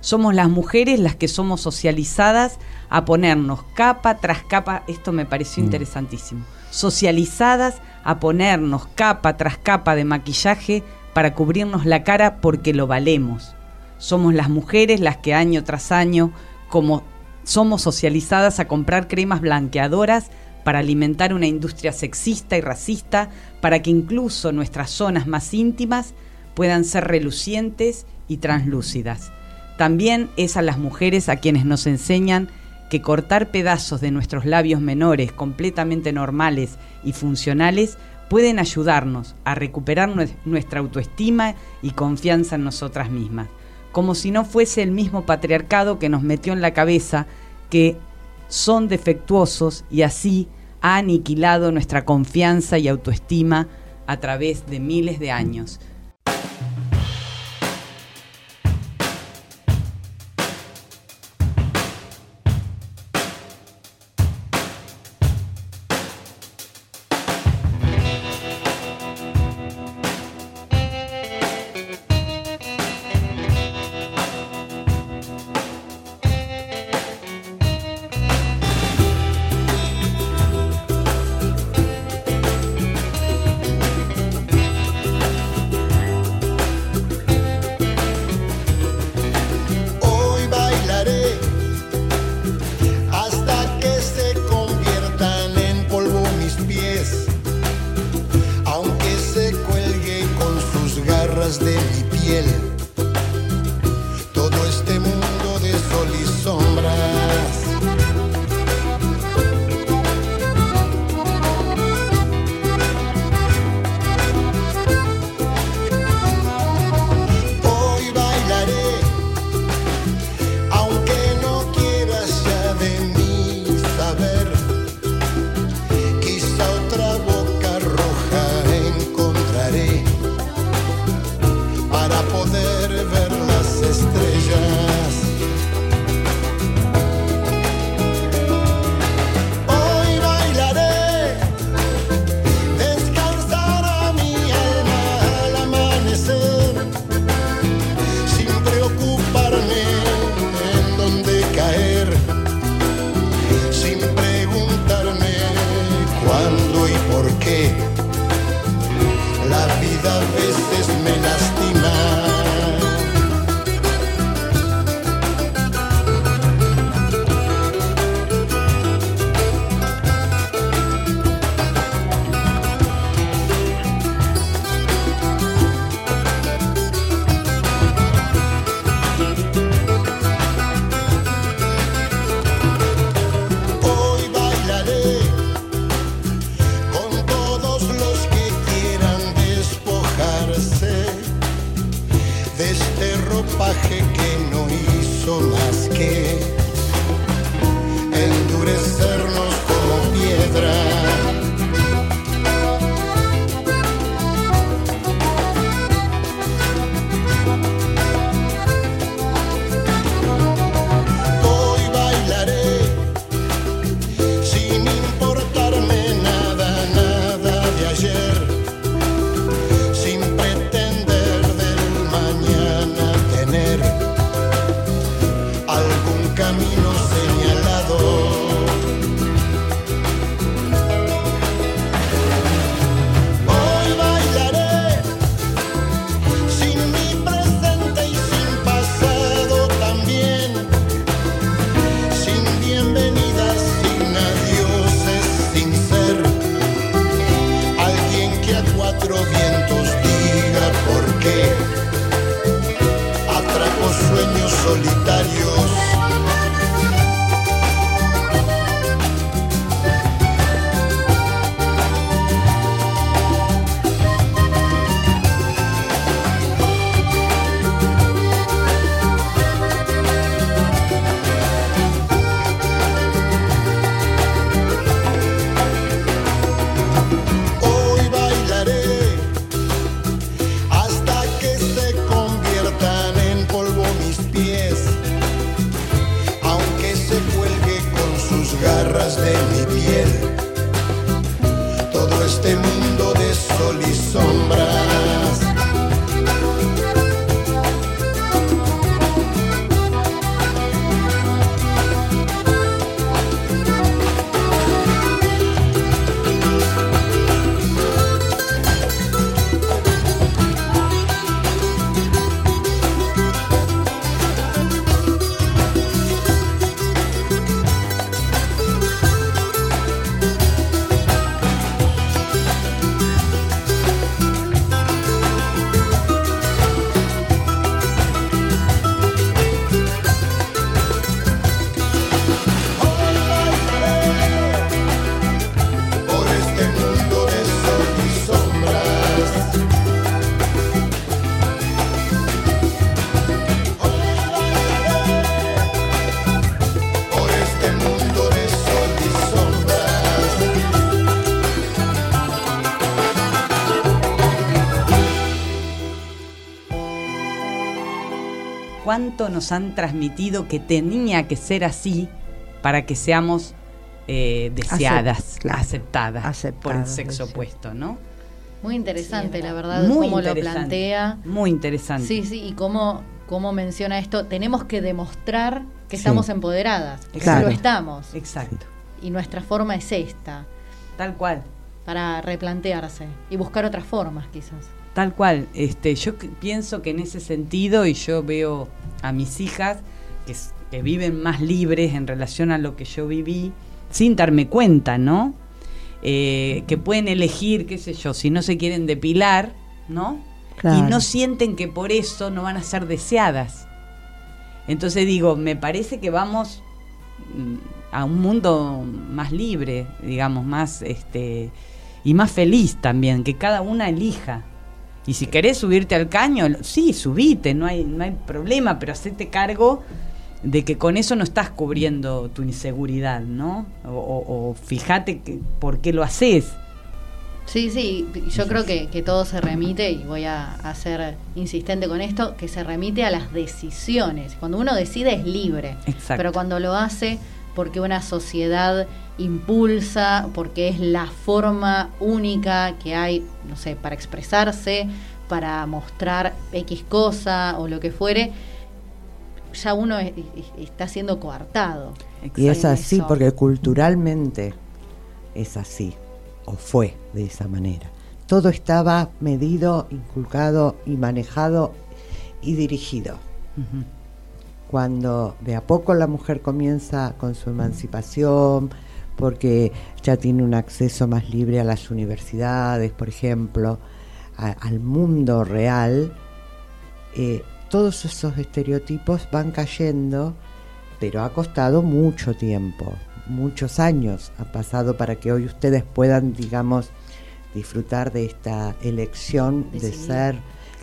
[SPEAKER 9] Somos las mujeres las que somos socializadas a ponernos capa tras capa, esto me pareció
[SPEAKER 4] Mm.
[SPEAKER 9] interesantísimo, socializadas a ponernos capa tras capa de maquillaje para cubrirnos la cara porque lo valemos. Somos las mujeres las que año tras año, como somos socializadas a comprar cremas blanqueadoras para alimentar una industria sexista y racista, para que incluso nuestras zonas más íntimas puedan ser relucientes y translúcidas. También es a las mujeres a quienes nos enseñan que cortar pedazos de nuestros labios menores completamente normales y funcionales pueden ayudarnos a recuperar nue- nuestra autoestima y confianza en nosotras mismas, como si no fuese el mismo patriarcado que nos metió en la cabeza que son defectuosos y así ha aniquilado nuestra confianza y autoestima a través de miles de años.
[SPEAKER 4] Nos han transmitido que tenía que ser así para que seamos eh, deseadas,
[SPEAKER 7] claro.
[SPEAKER 4] aceptadas, por el sexo
[SPEAKER 7] sí.
[SPEAKER 4] opuesto, ¿no?
[SPEAKER 5] Muy interesante,
[SPEAKER 6] Sí,
[SPEAKER 5] la
[SPEAKER 6] verdad.
[SPEAKER 4] Muy
[SPEAKER 5] cómo lo plantea.
[SPEAKER 4] Muy interesante.
[SPEAKER 5] Sí, sí, y cómo, cómo menciona esto. Tenemos que demostrar que
[SPEAKER 3] Sí.
[SPEAKER 5] estamos empoderadas. porque
[SPEAKER 7] Claro.
[SPEAKER 5] Lo estamos.
[SPEAKER 4] Exacto,
[SPEAKER 5] Y nuestra forma es esta.
[SPEAKER 4] tal cual.
[SPEAKER 5] Para replantearse y buscar otras formas, quizás.
[SPEAKER 4] Tal cual, este, yo pienso que en ese sentido, y yo veo a mis hijas que, viven más libres en relación a lo que yo viví, sin darme cuenta, ¿no? Eh, que pueden elegir, qué sé yo, si no se quieren depilar, ¿no?
[SPEAKER 7] Claro.
[SPEAKER 4] Y no sienten que por eso no van a ser deseadas. Entonces digo, me parece que vamos mm, a un mundo más libre, digamos, más este y más feliz también, que cada una elija. Y si querés subirte al caño, sí, subite, no hay, no hay problema, pero hacete cargo de que con eso no estás cubriendo tu inseguridad, ¿no? O, o- o fíjate que, por qué lo haces.
[SPEAKER 5] Sí, sí, yo creo que, que todo se remite, y voy a, a ser insistente con esto, que se remite a las decisiones. Cuando uno decide es libre,
[SPEAKER 4] Exacto.
[SPEAKER 5] pero cuando lo hace porque una sociedad impulsa, porque es la forma única que hay, no sé, para expresarse, para mostrar X cosa o lo que fuere, ya uno es- es- está siendo coartado.
[SPEAKER 3] Y es así
[SPEAKER 5] eso.
[SPEAKER 3] porque culturalmente es así, o fue de esa manera. Todo estaba medido, inculcado y manejado y dirigido.
[SPEAKER 4] Ujú.
[SPEAKER 3] Cuando de a poco la mujer comienza con su emancipación, porque ya tiene un acceso más libre a las universidades, por ejemplo, a- al mundo real, eh, todos esos estereotipos van cayendo, pero ha costado mucho tiempo, muchos años ha pasado para que hoy ustedes puedan, digamos, disfrutar de esta elección de ser,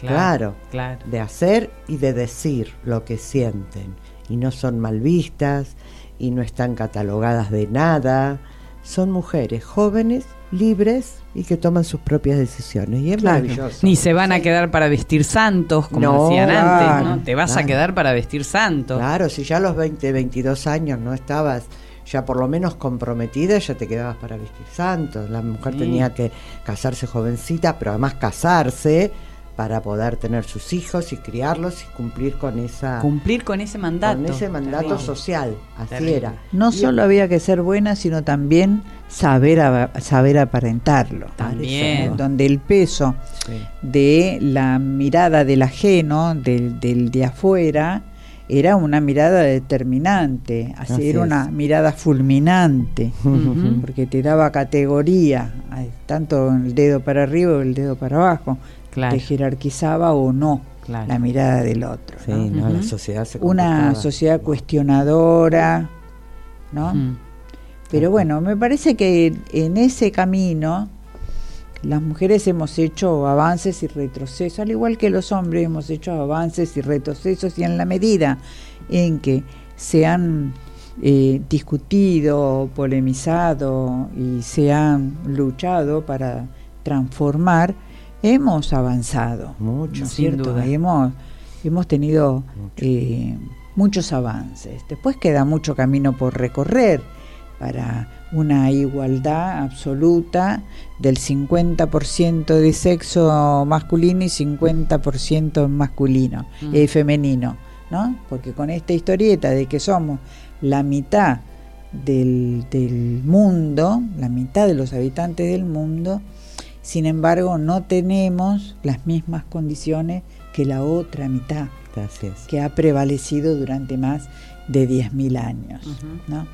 [SPEAKER 4] Claro,
[SPEAKER 3] claro, de hacer y de decir lo que sienten. Y no son mal vistas y no están catalogadas de nada. Son mujeres jóvenes, libres y que toman sus propias decisiones. Y es
[SPEAKER 7] Claro.
[SPEAKER 3] maravilloso.
[SPEAKER 4] Ni se van a quedar para vestir santos, como
[SPEAKER 3] No,
[SPEAKER 4] decían antes,
[SPEAKER 3] claro,
[SPEAKER 4] ¿no? Te vas a quedar para vestir santos.
[SPEAKER 3] Claro, si ya a los 20, 22 años no estabas ya por lo menos comprometida, ya te quedabas para vestir santos. La mujer
[SPEAKER 4] Sí.
[SPEAKER 3] tenía que casarse jovencita, pero además casarse para poder tener sus hijos y criarlos y cumplir con esa
[SPEAKER 4] Cumplir con ese mandato.
[SPEAKER 3] con ese mandato
[SPEAKER 4] Terrible.
[SPEAKER 3] social. Así
[SPEAKER 4] Terrible.
[SPEAKER 3] era.
[SPEAKER 7] No
[SPEAKER 3] Y-
[SPEAKER 7] solo había que ser buena, sino también saber, saber aparentarlo.
[SPEAKER 4] También.
[SPEAKER 7] Donde el peso
[SPEAKER 3] Sí.
[SPEAKER 7] de la mirada del ajeno, del, del de afuera, era una mirada determinante, así,
[SPEAKER 3] Así
[SPEAKER 7] era
[SPEAKER 3] es.
[SPEAKER 7] una mirada fulminante, porque te daba categoría, tanto el dedo para arriba o el dedo para abajo,
[SPEAKER 4] Claro.
[SPEAKER 7] te jerarquizaba o no
[SPEAKER 4] Claro.
[SPEAKER 7] la mirada del otro.
[SPEAKER 3] Sí,
[SPEAKER 7] ¿no?
[SPEAKER 3] no, la sociedad se
[SPEAKER 7] Una sociedad cuestionadora, ¿no?
[SPEAKER 4] Mm.
[SPEAKER 7] Pero bueno, me parece que en ese camino las mujeres hemos hecho avances y retrocesos, al igual que los hombres hemos hecho avances y retrocesos, y en la medida en que se han eh, discutido, polemizado y se han luchado para transformar, hemos avanzado.
[SPEAKER 3] Mucho.
[SPEAKER 7] ¿no
[SPEAKER 4] Sin
[SPEAKER 7] cierto?
[SPEAKER 4] duda.
[SPEAKER 7] Hemos, hemos tenido
[SPEAKER 3] Mucho.
[SPEAKER 7] eh, muchos avances. Después queda mucho camino por recorrer para una igualdad absoluta del 50% de sexo masculino y 50% masculino,
[SPEAKER 4] Mm.
[SPEAKER 7] eh, femenino, ¿no? Porque con esta historieta de que somos la mitad del, del mundo, la mitad de los habitantes del mundo, sin embargo no tenemos las mismas condiciones que la otra mitad que ha prevalecido durante más de 10.000 años. ¿no?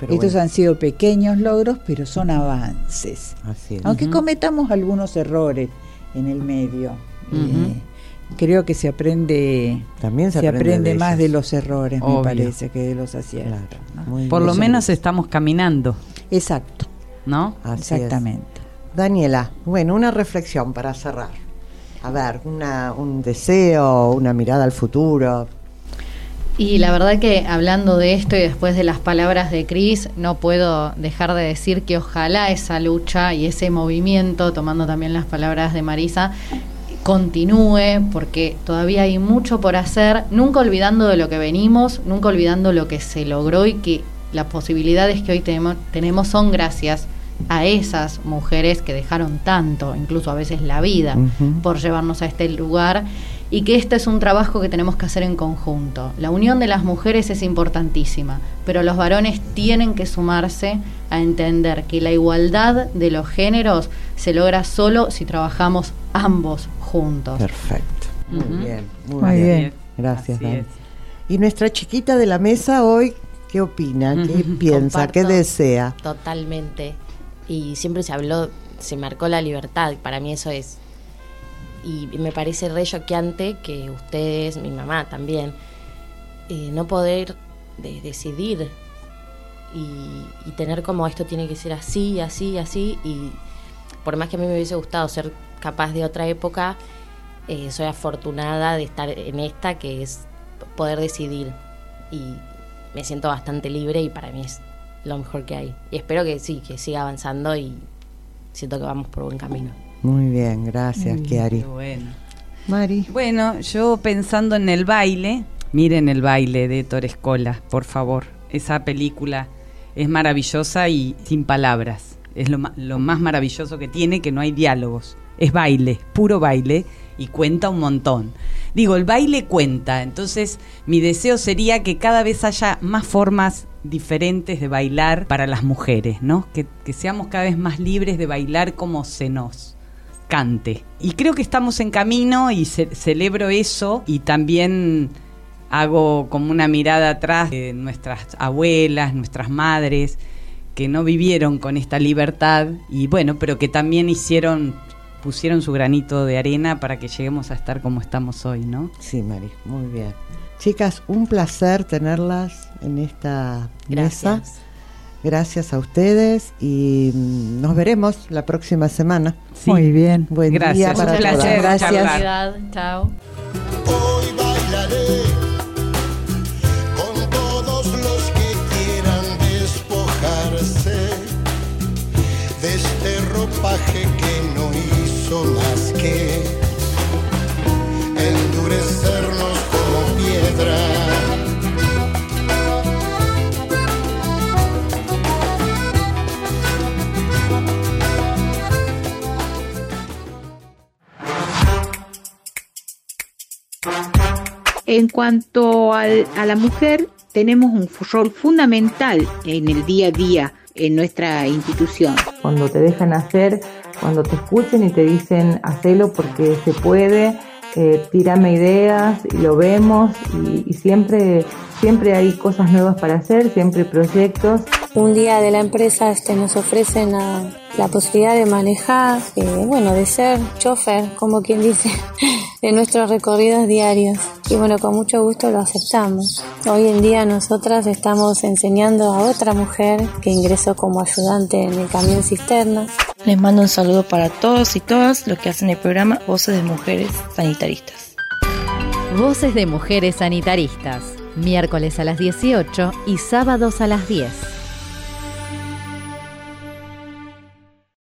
[SPEAKER 3] Pero
[SPEAKER 7] Estos
[SPEAKER 3] bueno,
[SPEAKER 7] han sido pequeños logros, pero son avances.
[SPEAKER 3] así es.
[SPEAKER 7] Aunque cometamos algunos errores en el medio, eh, creo que se aprende,
[SPEAKER 3] También se,
[SPEAKER 7] se aprende,
[SPEAKER 3] de
[SPEAKER 7] más
[SPEAKER 3] ellos.
[SPEAKER 7] de los errores,
[SPEAKER 4] Obvio.
[SPEAKER 7] me parece, que de los aciertos.
[SPEAKER 3] Claro,
[SPEAKER 7] ¿no?
[SPEAKER 3] muy
[SPEAKER 4] Por lo menos estamos caminando,
[SPEAKER 7] Exacto,
[SPEAKER 4] ¿no?
[SPEAKER 3] Así es.
[SPEAKER 7] exactamente.
[SPEAKER 3] Daniela, bueno, una reflexión para cerrar. A ver, una, un deseo, una mirada al futuro.
[SPEAKER 5] Y la verdad que hablando de esto y después de las palabras de Cris, no puedo dejar de decir que ojalá esa lucha y ese movimiento, tomando también las palabras de Marisa, continúe, porque todavía hay mucho por hacer, nunca olvidando de lo que venimos, nunca olvidando lo que se logró y que las posibilidades que hoy tenemos, tenemos son gracias a esas mujeres que dejaron tanto, incluso a veces la vida, por llevarnos a este lugar y que este es un trabajo que tenemos que hacer en conjunto. La unión de las mujeres es importantísima, pero los varones tienen que sumarse a entender que la igualdad de los géneros se logra solo si trabajamos ambos juntos.
[SPEAKER 3] Perfecto. Muy bien, muy,
[SPEAKER 7] Muy
[SPEAKER 3] bien.
[SPEAKER 7] bien.
[SPEAKER 3] Gracias. Y nuestra chiquita de la mesa hoy, ¿qué opina? ¿Qué piensa? ¿Qué desea?
[SPEAKER 6] Totalmente. Y siempre se habló, se marcó la libertad, para mí eso es. Y me parece re choqueante que ustedes, mi mamá también, eh, no poder de- decidir y, y tener como esto tiene que ser así, así, así. Y por más que a mí me hubiese gustado ser capaz de otra época, eh, soy afortunada de estar en esta que es poder decidir. Y me siento bastante libre y para mí es lo mejor que hay. Y espero que sí, que siga avanzando y siento que vamos por buen camino.
[SPEAKER 3] Muy bien, gracias, Kiari.
[SPEAKER 4] Bueno.
[SPEAKER 3] Mari.
[SPEAKER 4] Bueno, yo pensando en el baile, miren el baile de Torescola, por favor. Esa película es maravillosa y sin palabras. Es lo, ma- lo más maravilloso que tiene, que no hay diálogos. Es baile, puro baile, y cuenta un montón. Digo, el baile cuenta, entonces mi deseo sería que cada vez haya más formas diferentes de bailar para las mujeres, ¿no? Que, seamos cada vez más libres de bailar como se nos cante. Y creo que estamos en camino y ce- celebro eso y también hago como una mirada atrás de nuestras abuelas, nuestras madres, que no vivieron con esta libertad y bueno, pero que también hicieron, pusieron su granito de arena para que lleguemos a estar como estamos hoy, ¿no?
[SPEAKER 3] Sí, Mari, muy bien. Chicas, un placer tenerlas en esta mesa.
[SPEAKER 6] Gracias.
[SPEAKER 3] Gracias a ustedes y mm, nos veremos la próxima semana.
[SPEAKER 4] Sí.
[SPEAKER 7] Muy bien.
[SPEAKER 3] Buen día
[SPEAKER 4] Gracias,
[SPEAKER 3] para
[SPEAKER 4] un
[SPEAKER 3] todas.
[SPEAKER 4] placer
[SPEAKER 7] Gracias.
[SPEAKER 5] chao.
[SPEAKER 9] Hoy bailaré
[SPEAKER 10] En cuanto al- a la mujer, tenemos un rol fundamental en el día a día en nuestra institución.
[SPEAKER 11] cuando te dejan hacer, cuando te escuchen y te dicen hacelo porque se puede, eh, tírame ideas y lo vemos y, siempre, siempre hay cosas nuevas para hacer, siempre proyectos.
[SPEAKER 12] Un día de la empresa este, nos ofrecen la posibilidad de manejar, eh, bueno, de ser chofer, como quien dice, de nuestros recorridos diarios. Y bueno, con mucho gusto lo aceptamos. Hoy en día nosotras estamos enseñando a otra mujer que ingresó como ayudante en el camión cisterna.
[SPEAKER 13] Les mando un saludo para todos y todas los que hacen el programa Voces de Mujeres Sanitaristas.
[SPEAKER 1] Voces de Mujeres Sanitaristas, miércoles a las 18 y sábados a las 10.